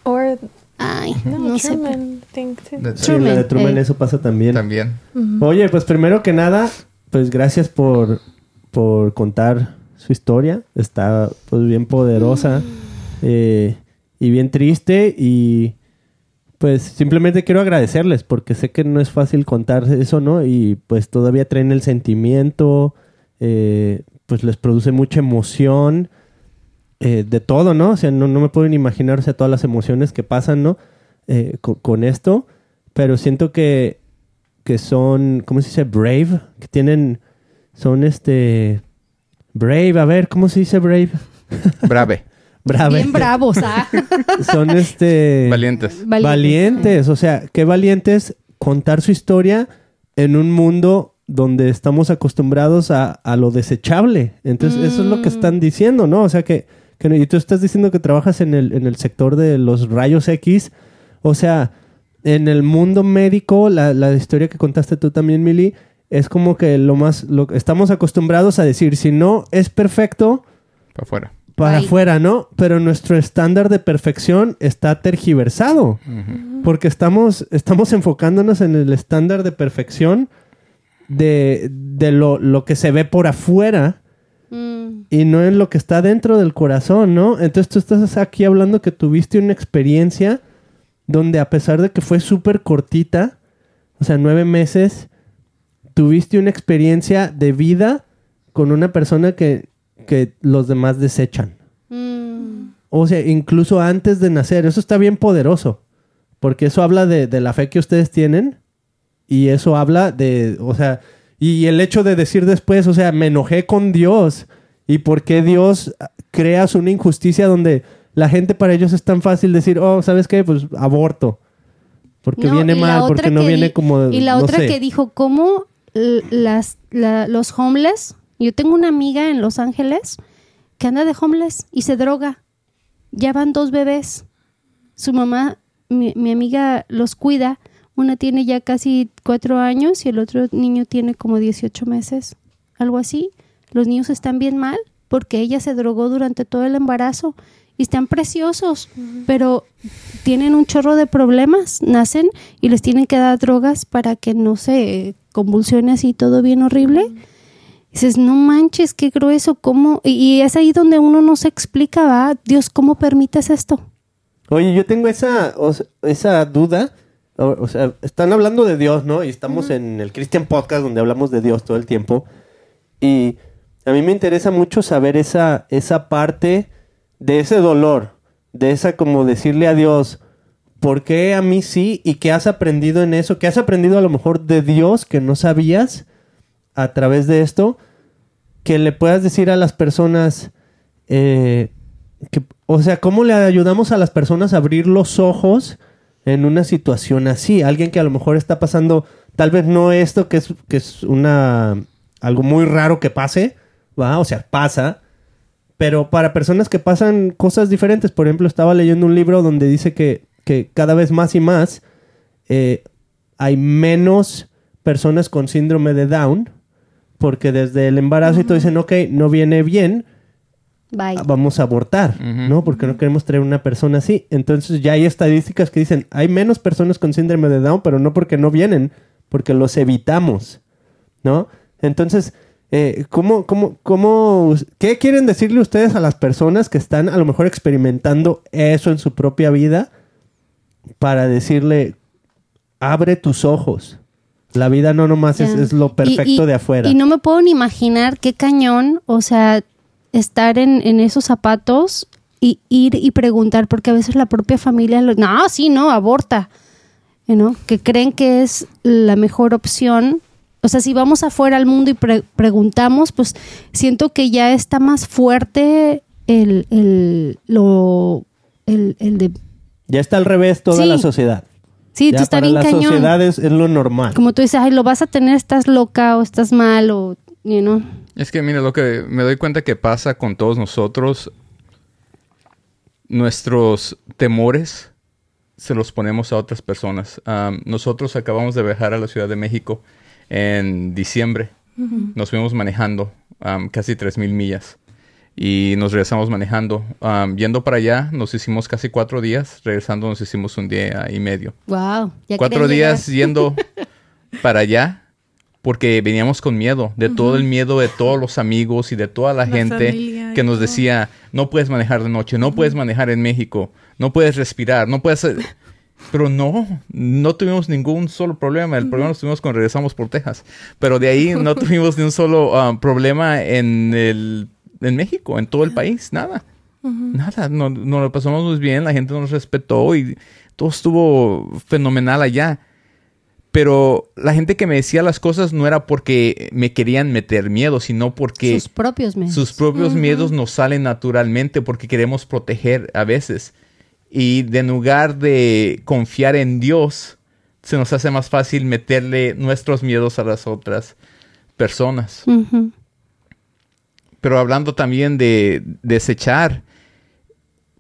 Speaker 2: Or
Speaker 4: ay,
Speaker 2: no,
Speaker 4: no sé,
Speaker 2: Truman too.
Speaker 1: De-
Speaker 3: Sí, la de
Speaker 4: Truman,
Speaker 3: Truman,
Speaker 4: eh.
Speaker 3: eso pasa también.
Speaker 1: También.
Speaker 3: Oye, pues primero que nada, pues gracias por, por contar su historia. Está pues bien poderosa eh, y bien triste y pues simplemente quiero agradecerles porque sé que no es fácil contar eso, ¿no? Y pues todavía traen el sentimiento, eh, pues les produce mucha emoción eh, de todo, ¿no? O sea, no, no me puedo ni imaginar, o sea, todas las emociones que pasan, ¿no? Eh, co- con esto, pero siento que que son, ¿cómo se dice? Brave, que tienen, son este, brave, a ver, ¿cómo se dice brave?
Speaker 1: Brave.
Speaker 3: Brave.
Speaker 4: bien bravos, ¿ah?
Speaker 3: Son este...
Speaker 1: Valientes.
Speaker 3: Valientes. o sea, qué valientes contar su historia en un mundo donde estamos acostumbrados a, a lo desechable. Entonces, eso es lo que están diciendo, ¿no? O sea, que, que no- y tú estás diciendo que trabajas en el, en el sector de los rayos X. O sea, en el mundo médico, la, la historia que contaste tú también, Mili, es como que lo más, lo, estamos acostumbrados a decir, si no es perfecto,
Speaker 1: Para afuera.
Speaker 3: para
Speaker 4: Ay.
Speaker 3: afuera, ¿no? Pero nuestro estándar de perfección está tergiversado. Porque estamos, estamos enfocándonos en el estándar de perfección de, de lo, lo que se ve por afuera
Speaker 4: Mm,
Speaker 3: y no en lo que está dentro del corazón, ¿no? Entonces tú estás aquí hablando que tuviste una experiencia donde a pesar de que fue súper cortita, o sea, nueve meses, tuviste una experiencia de vida con una persona que, que los demás desechan.
Speaker 4: mm,
Speaker 3: O sea, incluso antes de nacer. Eso está bien poderoso. Porque eso habla de, de la fe que ustedes tienen. Y eso habla de, o sea, y el hecho de decir después, o sea, me enojé con Dios. ¿Y por qué Dios creas una injusticia donde la gente para ellos es tan fácil decir, oh, ¿sabes qué? Pues aborto. Porque
Speaker 4: No,
Speaker 3: viene mal, porque no viene como...
Speaker 4: Y la
Speaker 3: no
Speaker 4: otra
Speaker 3: sé.
Speaker 4: que dijo, ¿cómo las, la- los homeless? Yo tengo una amiga en Los Ángeles que anda de homeless y se droga. Ya van dos bebés. Su mamá, mi, mi amiga, los cuida. Una tiene ya casi cuatro años y el otro niño tiene como 18 meses. Algo así. Los niños están bien mal porque ella se drogó durante todo el embarazo y están preciosos, pero tienen un chorro de problemas, nacen y les tienen que dar drogas para que no se convulsione así todo bien horrible. Dices, no manches, qué grueso, ¿cómo? Y, y es ahí donde uno no se explica, ¿va? Dios, ¿cómo permites esto?
Speaker 3: Oye, yo tengo esa, o sea, esa duda. O, o sea, están hablando de Dios, ¿no? Y estamos en el Christian Podcast donde hablamos de Dios todo el tiempo. Y a mí me interesa mucho saber esa, esa parte de ese dolor, de esa como decirle a Dios, ¿por qué a mí sí? ¿Y qué has aprendido en eso? ¿Qué has aprendido a lo mejor de Dios que no sabías a través de esto? Que le puedas decir a las personas, eh, que, o sea, ¿cómo le ayudamos a las personas a abrir los ojos en una situación así? Alguien que a lo mejor está pasando, tal vez no esto, que es, que es una algo muy raro que pase, ¿va? O sea, pasa, pero para personas que pasan cosas diferentes, por ejemplo, estaba leyendo un libro donde dice que, que cada vez más y más eh, hay menos personas con síndrome de Down, porque desde el embarazo y todo dicen, ok, no viene bien,
Speaker 4: Bye.
Speaker 3: vamos a abortar, ¿no? Porque no queremos traer una persona así. Entonces ya hay estadísticas que dicen, hay menos personas con síndrome de Down, pero no porque no vienen, porque los evitamos, ¿no? Entonces, eh, ¿cómo, cómo, cómo, ¿qué quieren decirle ustedes a las personas que están a lo mejor experimentando eso en su propia vida para decirle, abre tus ojos? La vida no nomás es, lo perfecto
Speaker 4: Y- y-
Speaker 3: de afuera.
Speaker 4: Y no me puedo ni imaginar qué cañón, o sea, estar en, en esos zapatos y ir y preguntar, porque a veces la propia familia, lo- no, sí, no, aborta, you know, que creen que es la mejor opción. O sea, si vamos afuera al mundo y pre- preguntamos, pues siento que ya está más fuerte el, el, lo, el, el de...
Speaker 3: Ya está al revés toda
Speaker 4: Sí.
Speaker 3: la sociedad.
Speaker 4: Sí,
Speaker 3: Ya
Speaker 4: tú está
Speaker 3: para
Speaker 4: bien
Speaker 3: la
Speaker 4: cañón.
Speaker 3: sociedad es, es lo normal.
Speaker 4: Como tú dices, ay, lo vas a tener, estás loca o estás mal o, you know.
Speaker 1: Es que, mira, lo que me doy cuenta que pasa con todos nosotros, nuestros temores se los ponemos a otras personas. Nosotros acabamos de viajar a la Ciudad de México en diciembre. Nos fuimos manejando am, casi 3.000 millas y nos regresamos manejando. Am, yendo para allá nos hicimos casi cuatro días, regresando nos hicimos un día y medio
Speaker 4: Wow. ya
Speaker 1: cuatro días
Speaker 4: llegar.
Speaker 1: yendo para allá porque veníamos con miedo, de todo el miedo de todos los amigos y de toda la,
Speaker 2: La
Speaker 1: gente
Speaker 2: familia
Speaker 1: que nos decía, no puedes manejar de noche, no puedes manejar en México, no puedes respirar, no puedes... hacer-". Pero no, no tuvimos ningún solo problema. El problema lo tuvimos cuando regresamos por Texas. Pero de ahí no tuvimos ni un solo ah, problema en, el, en México, en todo el país, nada. Nada, no- nos lo pasamos muy bien, la gente nos respetó y todo estuvo fenomenal allá. Pero la gente que me decía las cosas no era porque me querían meter miedo, sino porque
Speaker 4: sus propios medios.
Speaker 1: sus propios miedos nos salen naturalmente porque queremos proteger a veces. Y de en lugar de confiar en Dios, se nos hace más fácil meterle nuestros miedos a las otras personas. Pero hablando también de desechar,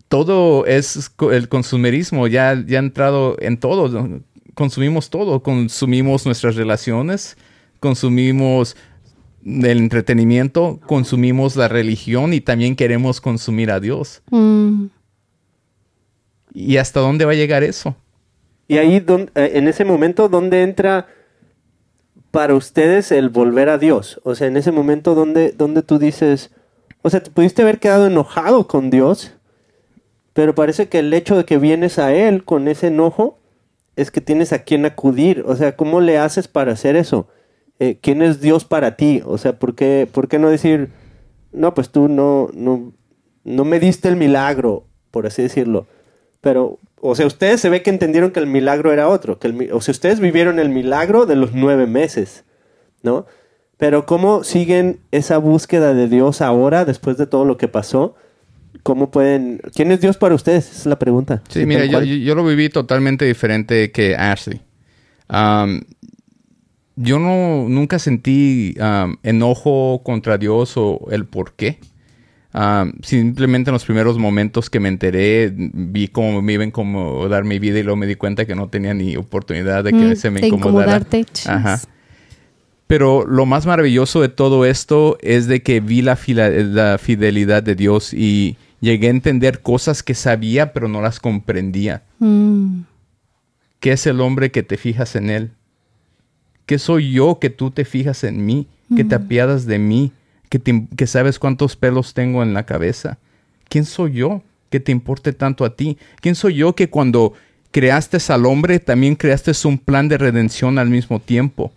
Speaker 1: todo es el consumerismo, ya, ya ha entrado en todo. Consumimos todo, consumimos nuestras relaciones, consumimos el entretenimiento, consumimos la religión y también queremos consumir a Dios.
Speaker 4: Mm.
Speaker 1: ¿Y hasta dónde va a llegar eso?
Speaker 3: Y ahí, eh, en ese momento, ¿dónde entra para ustedes el volver a Dios? O sea, en ese momento, ¿dónde, dónde tú dices, o sea, te pudiste haber quedado enojado con Dios, pero parece que el hecho de que vienes a Él con ese enojo es que tienes a quién acudir. O sea, ¿cómo le haces para hacer eso? Eh, ¿Quién es Dios para ti? O sea, ¿por qué, por qué no decir, no, pues tú no, no, no me diste el milagro, por así decirlo? Pero, o sea, ustedes se ve que entendieron que el milagro era otro. Que el o sea, ustedes vivieron el milagro de los nueve meses, ¿no? Pero ¿cómo siguen esa búsqueda de Dios ahora, después de todo lo que pasó? ¿Cómo pueden... ¿Quién es Dios para ustedes? Esa es la pregunta.
Speaker 1: Sí, mira, yo, yo- lo viví totalmente diferente que Ashley. Yo no, nunca sentí am, enojo contra Dios o el por qué. Am, simplemente en los primeros momentos que me enteré, vi cómo me iba a incomodar mi vida y luego me di cuenta que no tenía ni oportunidad de que
Speaker 4: Mm,
Speaker 1: se me incomodara. Ajá. Pero lo más maravilloso de todo esto es de que vi la, fila- la fidelidad de Dios y llegué a entender cosas que sabía pero no las comprendía.
Speaker 4: Mm.
Speaker 1: ¿Qué es el hombre que te fijas en él? ¿Qué soy yo que tú te fijas en mí? Que te apiadas de mí? Que, sabes cuántos pelos tengo en la cabeza? ¿Quién soy yo que te importe tanto a ti? ¿Quién soy yo que cuando creaste al hombre también creaste un plan de redención al mismo tiempo?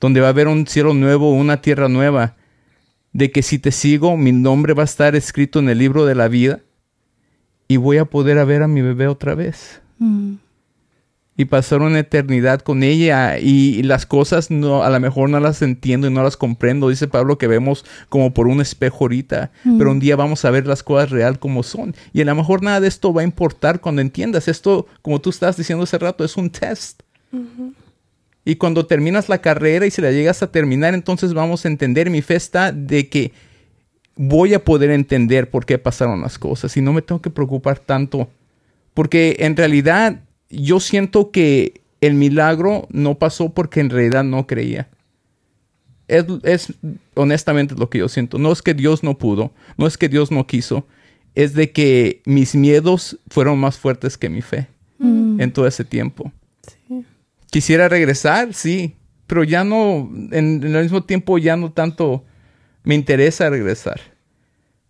Speaker 1: Donde va a haber un cielo nuevo, una tierra nueva. De que si te sigo, mi nombre va a estar escrito en el libro de la vida y voy a poder ver a mi bebé otra vez
Speaker 4: Mm.
Speaker 1: Y pasar una eternidad con ella y las cosas no a lo mejor no las entiendo y no las comprendo dice Pablo que vemos como por un espejo ahorita pero un día vamos a ver las cosas real como son. Y a lo mejor nada de esto va a importar cuando entiendas. Esto como tú estabas diciendo hace rato es un test. Y cuando terminas la carrera y si la llegas a terminar entonces vamos a entender. Mi fe está de que voy a poder entender por qué pasaron las cosas y no me tengo que preocupar tanto porque en realidad yo siento que el milagro no pasó porque en realidad no creía. es, es honestamente lo que yo siento. No es que Dios no pudo, no es que Dios no quiso, es de que mis miedos fueron más fuertes que mi fe en todo ese tiempo. Quisiera regresar, sí, pero ya no, en, en el mismo tiempo ya no tanto me interesa regresar.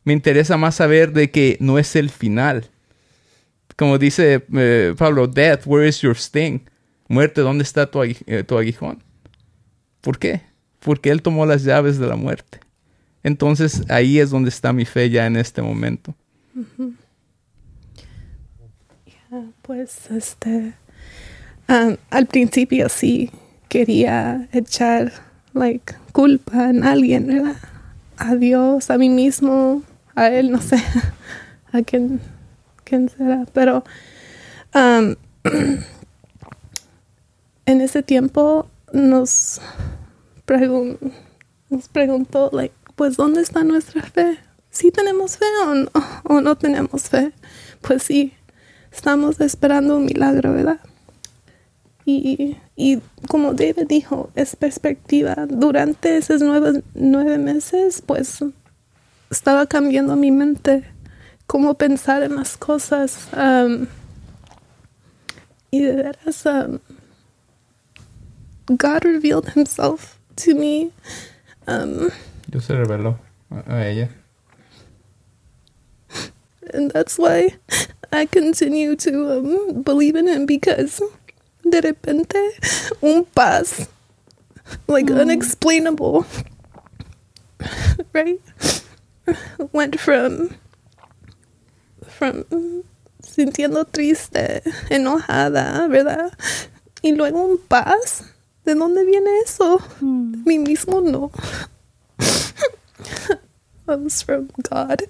Speaker 1: Me interesa más saber de que no es el final. Como dice eh, Pablo, Death, where is your sting? Muerte, ¿dónde está tu, eh, tu aguijón? ¿Por qué? Porque Él tomó las llaves de la muerte. Entonces ahí es donde está mi fe ya en este momento.
Speaker 2: Pues este al principio sí quería echar like culpa en alguien, ¿verdad? A Dios, a mí mismo, a él, no sé, a quién, quién será, pero um, en ese tiempo nos, pregun- nos preguntó, pues, ¿dónde está nuestra fe? ¿Sí tenemos fe o no, o no tenemos fe? Pues sí, estamos esperando un milagro, ¿verdad? Y, y como David dijo, es perspectiva. Durante esos nueve, nueve meses, pues estaba cambiando mi mente, cómo pensar en las cosas. um, y de veras, um, God revealed himself to me. Um,
Speaker 1: Dios se reveló a, a ella.
Speaker 2: and that's why I continue to um, believe in him because de repente un paz like unexplainable right went from from sintiendo triste enojada verdad y luego un paz de dónde viene eso mí mismo no was from God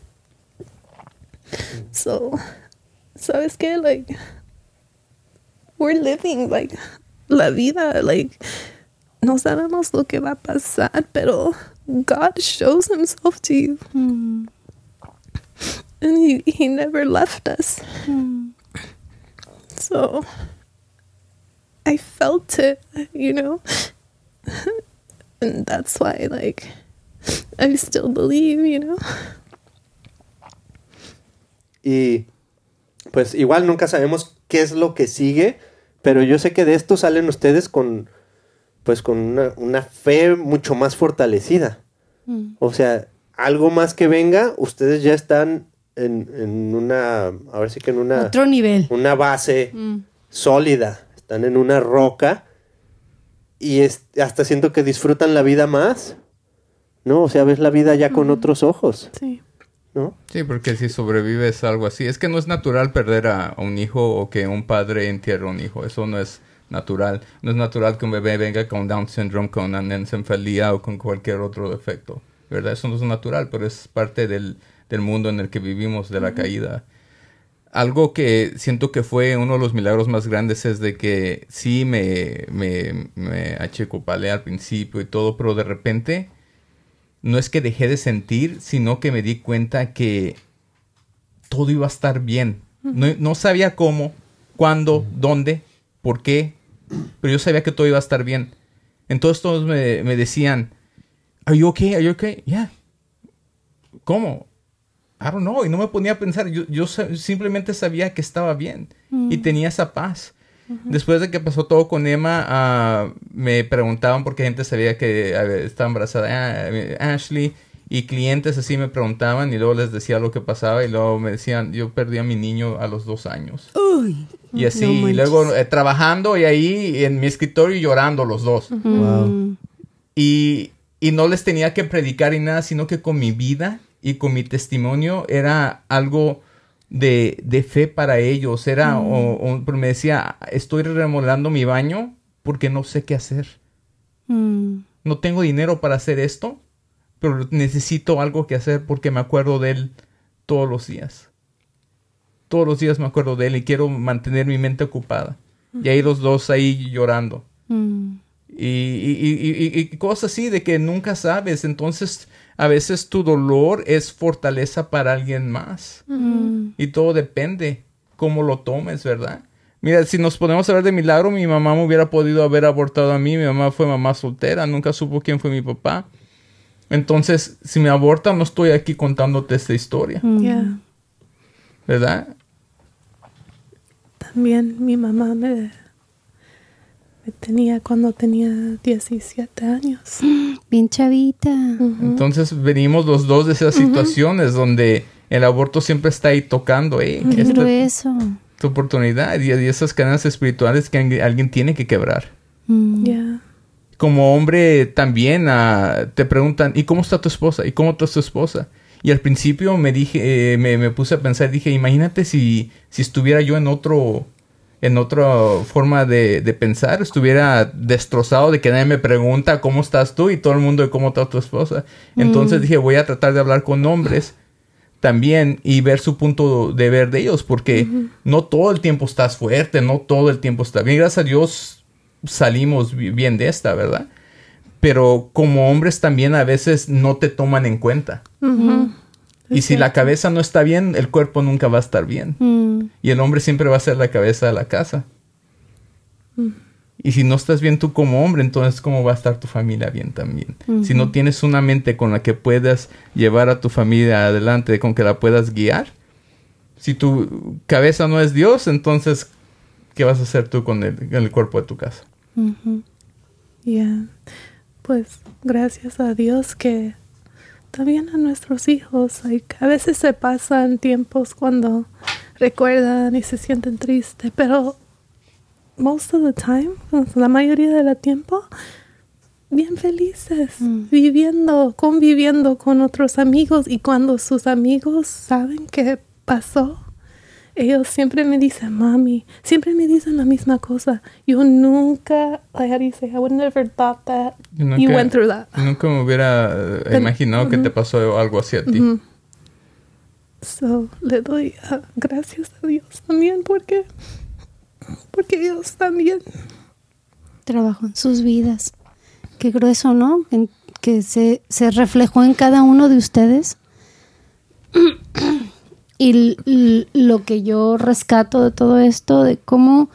Speaker 2: So, ¿sabes qué? Like, we're living, like, la vida, like, no sabemos lo que va a pasar, pero God shows himself to you.
Speaker 4: Mm.
Speaker 2: And he, he never left us.
Speaker 4: Mm.
Speaker 2: So, I felt it, you know? and that's why, like, I still believe, you know?
Speaker 3: Y pues igual nunca sabemos qué es lo que sigue, pero yo sé que de esto salen ustedes con pues con una, una fe mucho más fortalecida.
Speaker 4: Mm.
Speaker 3: O sea, algo más que venga, ustedes ya están en, en una, a ver si que en una,
Speaker 4: Otro nivel.
Speaker 3: una base
Speaker 4: Mm.
Speaker 3: sólida, están en una roca y es- hasta siento que disfrutan la vida más, ¿no? O sea, ves la vida ya con otros ojos,
Speaker 2: Sí.
Speaker 3: ¿no?
Speaker 1: Sí, porque si sobrevives algo así, es que no es natural perder a, a un hijo o que un padre entierre a un hijo, eso no es natural. No es natural que un bebé venga con Down syndrome, con anencefalía o con cualquier otro defecto, ¿verdad? Eso no es natural, pero es parte del, del mundo en el que vivimos, de la caída. Algo que siento que fue uno de los milagros más grandes es de que sí me, me, me achicopalé al principio y todo, pero de repente no es que dejé de sentir, sino que me di cuenta que todo iba a estar bien. No, no sabía cómo, cuándo, dónde, por qué, pero yo sabía que todo iba a estar bien. Entonces todos me, me decían, ¿Are you okay? ¿Are you okay? Yeah. ¿Cómo? I don't know. Y no me ponía a pensar. Yo, yo sa- simplemente sabía que estaba bien y tenía esa paz. Después de que pasó todo con Emma, ah, me preguntaban porque gente sabía que ver, estaba embarazada ah, eh, Ashley y clientes así me preguntaban y luego les decía lo que pasaba y luego me decían, yo perdí a mi niño a los dos años.
Speaker 4: Uy.
Speaker 1: Y así,
Speaker 4: No
Speaker 1: y luego eh, trabajando y ahí en mi escritorio llorando los dos.
Speaker 4: Mm.
Speaker 1: Y, y no les tenía que predicar ni nada, sino que con mi vida y con mi testimonio era algo de, de fe para ellos. Era, o, o- pero me decía, estoy remodelando mi baño porque no sé qué hacer.
Speaker 4: Mm.
Speaker 1: No tengo dinero para hacer esto, pero necesito algo que hacer porque me acuerdo de él todos los días. Todos los días me acuerdo de él y quiero mantener mi mente ocupada. Y ahí los dos ahí llorando.
Speaker 4: Mm.
Speaker 1: Y, y- y- y- y cosas así de que nunca sabes. Entonces, a veces tu dolor es fortaleza para alguien más. Y todo depende cómo lo tomes, ¿verdad? Mira, si nos ponemos a hablar de milagro, mi mamá me hubiera podido haber abortado a mí. Mi mamá fue mamá soltera, nunca supo quién fue mi papá. Entonces, si me abortan, no estoy aquí contándote esta historia.
Speaker 4: Mm.
Speaker 2: Yeah.
Speaker 1: ¿Verdad?
Speaker 2: También mi mamá me, tenía cuando tenía 17 años.
Speaker 4: Bien chavita.
Speaker 1: Entonces, venimos los dos de esas situaciones donde el aborto siempre está ahí tocando. Eh,
Speaker 4: Qué
Speaker 1: esta-
Speaker 4: grueso.
Speaker 1: tu oportunidad y, y esas cadenas espirituales que alguien- tiene que quebrar.
Speaker 4: Mm.
Speaker 2: Yeah.
Speaker 1: Como hombre también ah, te preguntan, ¿y cómo está tu esposa? ¿Y cómo está tu esposa? Y al principio me dije, eh, me, me puse a pensar, dije, imagínate si, si estuviera yo en otro, en otra forma de, de pensar, estuviera destrozado de que nadie me pregunta cómo estás tú y todo el mundo de cómo está tu esposa. Entonces dije, voy a tratar de hablar con hombres también y ver su punto de ver de ellos, porque no todo el tiempo estás fuerte, no todo el tiempo está bien. Gracias a Dios salimos bi- bien de esta, ¿verdad? Pero como hombres también a veces no te toman en cuenta. Y si la cabeza no está bien, el cuerpo nunca va a estar bien.
Speaker 4: Mm.
Speaker 1: Y el hombre siempre va a ser la cabeza de la casa. Y si no estás bien tú como hombre, entonces ¿cómo va a estar tu familia bien también? Si no tienes una mente con la que puedas llevar a tu familia adelante, con que la puedas guiar. Si tu cabeza no es Dios, entonces ¿qué vas a hacer tú con el, con el cuerpo de tu casa?
Speaker 2: Yeah. Pues gracias a Dios que también a nuestros hijos, like, a veces se pasan tiempos cuando recuerdan y se sienten tristes, pero most of the time, la mayoría del tiempo, bien felices, viviendo, conviviendo con otros amigos y cuando sus amigos saben qué pasó, ellos siempre me dicen, mami, siempre me dicen la misma cosa. Yo nunca, like, how do you say, I would never thought that
Speaker 1: Yo
Speaker 2: you
Speaker 1: nunca-
Speaker 2: went through that.
Speaker 1: Nunca me hubiera eh, imaginado que te pasó algo así a ti.
Speaker 2: So, le doy ah, gracias a Dios también porque, porque ellos también.
Speaker 4: Trabajo en sus vidas. Qué grueso, ¿no? En- que se, se reflejó en cada uno de ustedes. Y lo que yo rescato de todo esto, de cómo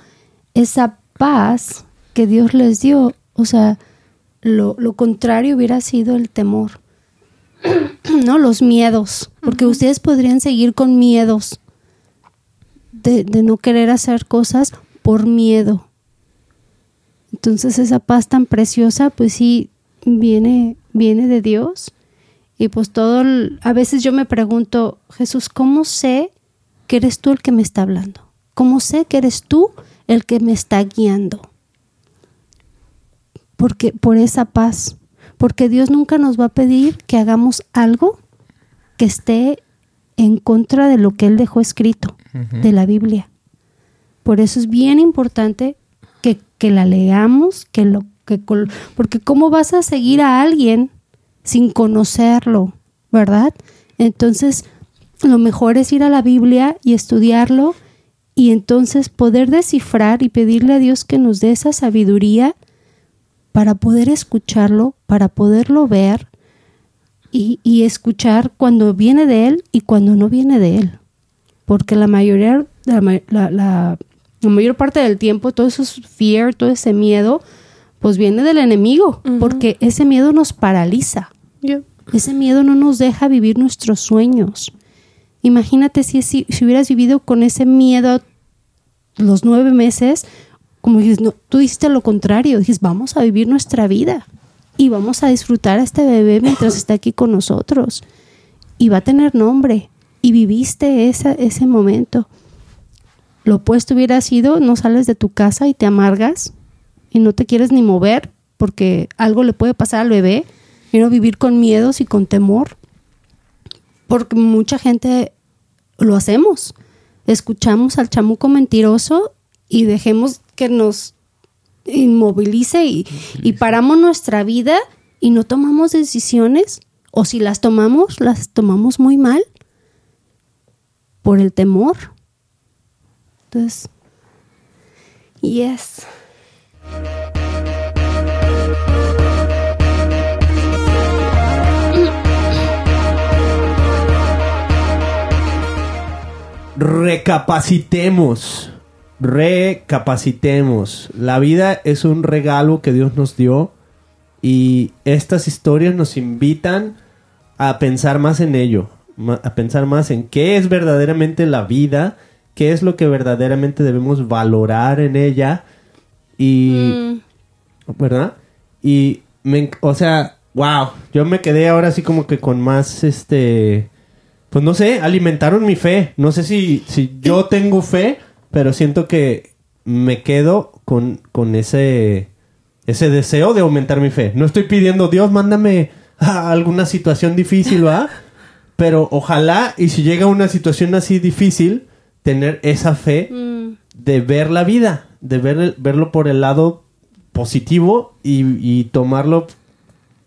Speaker 4: esa paz que Dios les dio, o sea, lo, lo contrario hubiera sido el temor, ¿no? Los miedos, porque ustedes podrían seguir con miedos de, de no querer hacer cosas por miedo. Entonces esa paz tan preciosa, pues sí, viene, viene de Dios. Y pues todo, el- a veces yo me pregunto, Jesús, ¿cómo sé que eres tú el que me está hablando? ¿Cómo sé que eres tú el que me está guiando? Porque por esa paz, porque Dios nunca nos va a pedir que hagamos algo que esté en contra de lo que Él dejó escrito, de la Biblia. Por eso es bien importante que, que la leamos, que lo que porque cómo vas a seguir a alguien sin conocerlo, ¿verdad? Entonces, lo mejor es ir a la Biblia y estudiarlo y entonces poder descifrar y pedirle a Dios que nos dé esa sabiduría para poder escucharlo, para poderlo ver y, y escuchar cuando viene de Él y cuando no viene de Él. Porque la mayoría, la, la- la- la mayor parte del tiempo, todo eso es fear, todo ese miedo, pues viene del enemigo, porque ese miedo nos paraliza. Ese miedo no nos deja vivir nuestros sueños. Imagínate si, si, si hubieras vivido con ese miedo los nueve meses, como dices, no, tú dijiste lo contrario, dices, vamos a vivir nuestra vida y vamos a disfrutar a este bebé mientras está aquí con nosotros. Y va a tener nombre. Y viviste ese momento. Lo opuesto hubiera sido, no sales de tu casa y te amargas y no te quieres ni mover porque algo le puede pasar al bebé no vivir con miedos y con temor. Porque mucha gente lo hacemos. Escuchamos al chamuco mentiroso y dejemos que nos inmovilice y, y paramos nuestra vida y no tomamos decisiones o si las tomamos, las tomamos muy mal por el temor. Entonces, yes.
Speaker 3: Recapacitemos. recapacitemos. La vida es un regalo que Dios nos dio y estas historias nos invitan a pensar más en ello, a pensar más en qué es verdaderamente la vida, qué es lo que verdaderamente debemos valorar en ella y... ¿Verdad? Y, me, o sea, wow, yo me quedé ahora así como que con más, este, pues no sé, alimentaron mi fe. No sé si, si yo tengo fe, pero siento que me quedo con, con ese, ese deseo de aumentar mi fe. No estoy pidiendo, Dios, mándame a alguna situación difícil, ¿va? Pero ojalá, y si llega una situación así difícil, tener esa fe de ver la vida, de ver el- verlo por el lado positivo y, y tomarlo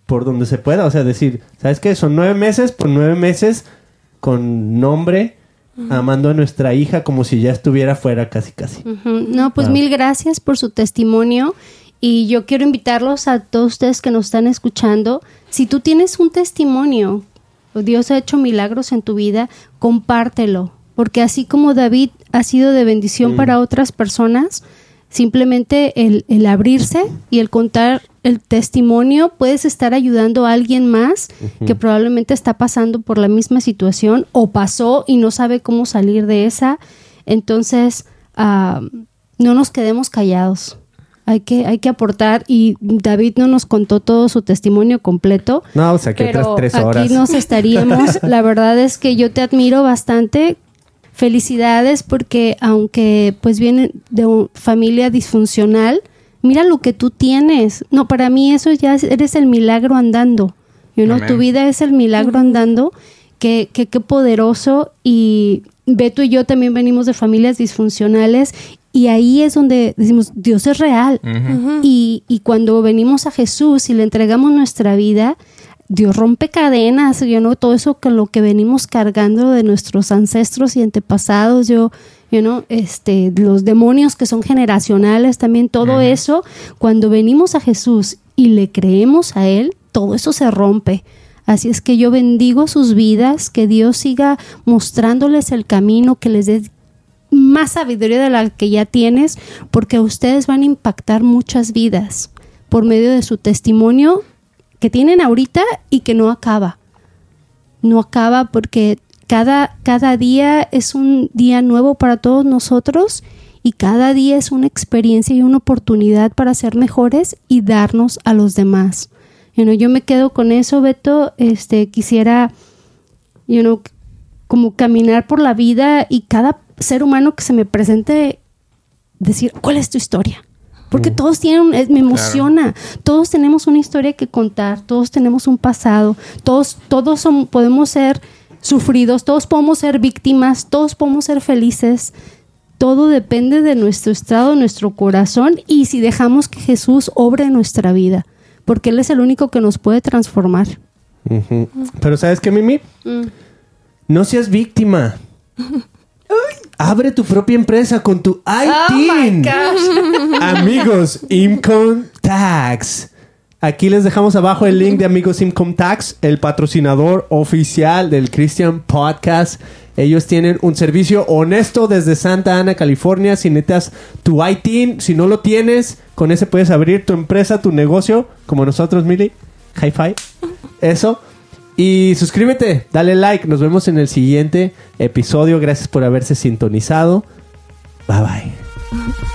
Speaker 3: por donde se pueda. O sea, decir, ¿sabes qué? Son nueve meses, por nueve meses con nombre, amando a nuestra hija como si ya estuviera fuera casi casi.
Speaker 4: Ujú. No, pues
Speaker 3: Wow.
Speaker 4: mil gracias por su testimonio y yo quiero invitarlos a todos ustedes que nos están escuchando. Si tú tienes un testimonio, Dios ha hecho milagros en tu vida, compártelo, porque así como David ha sido de bendición para otras personas, simplemente el, el abrirse y el contar el testimonio puedes estar ayudando a alguien más que probablemente está pasando por la misma situación o pasó y no sabe cómo salir de esa. Entonces, ah, no nos quedemos callados. Hay que, hay que aportar y David no nos contó todo su testimonio completo.
Speaker 3: No, o sea, que otras tres horas.
Speaker 4: aquí nos estaríamos. La verdad es que yo te admiro bastante. Felicidades porque aunque pues viene de una familia disfuncional, mira lo que tú tienes. No, para mí eso ya es- eres el milagro andando. You know, tu vida es el milagro andando. Que, que, qué poderoso. Y Beto y yo también venimos de familias disfuncionales. Y ahí es donde decimos, Dios es real. y, y cuando venimos a Jesús y le entregamos nuestra vida, Dios rompe cadenas, yo no todo eso con lo que venimos cargando de nuestros ancestros y antepasados, yo, you know, este, los demonios que son generacionales, también todo eso, cuando venimos a Jesús y le creemos a Él, todo eso se rompe. Así es que yo bendigo sus vidas, que Dios siga mostrándoles el camino, que les dé más sabiduría de la que ya tienes, porque ustedes van a impactar muchas vidas por medio de su testimonio que tienen ahorita y que no acaba. No acaba porque cada, cada día es un día nuevo para todos nosotros y cada día es una experiencia y una oportunidad para ser mejores y darnos a los demás. You know, yo me quedo con eso, Beto. Este, quisiera, you know, como caminar por la vida y cada ser humano que se me presente decir, ¿cuál es tu historia? Porque todos tienen, es- me emociona, todos tenemos una historia que contar, todos tenemos un pasado, todos, todos son- podemos ser sufridos, todos podemos ser víctimas, todos podemos ser felices. Todo depende de nuestro estado, nuestro corazón y si dejamos que Jesús obre en nuestra vida, porque Él es el único que nos puede transformar.
Speaker 3: Pero ¿sabes qué, Mimi? No seas víctima. Abre tu propia empresa con tu ITIN. Amigos Income Tax. Aquí les dejamos abajo el link de Amigos Income Tax, el patrocinador oficial del Christian Podcast. Ellos tienen un servicio honesto desde Santa Ana, California. Si necesitas tu ITIN, si no lo tienes, con ese puedes abrir tu empresa, tu negocio, como nosotros, Mili. Hi-Fi. Eso. Y suscríbete, dale like. Nos vemos en el siguiente episodio. Gracias por haberse sintonizado. Bye bye.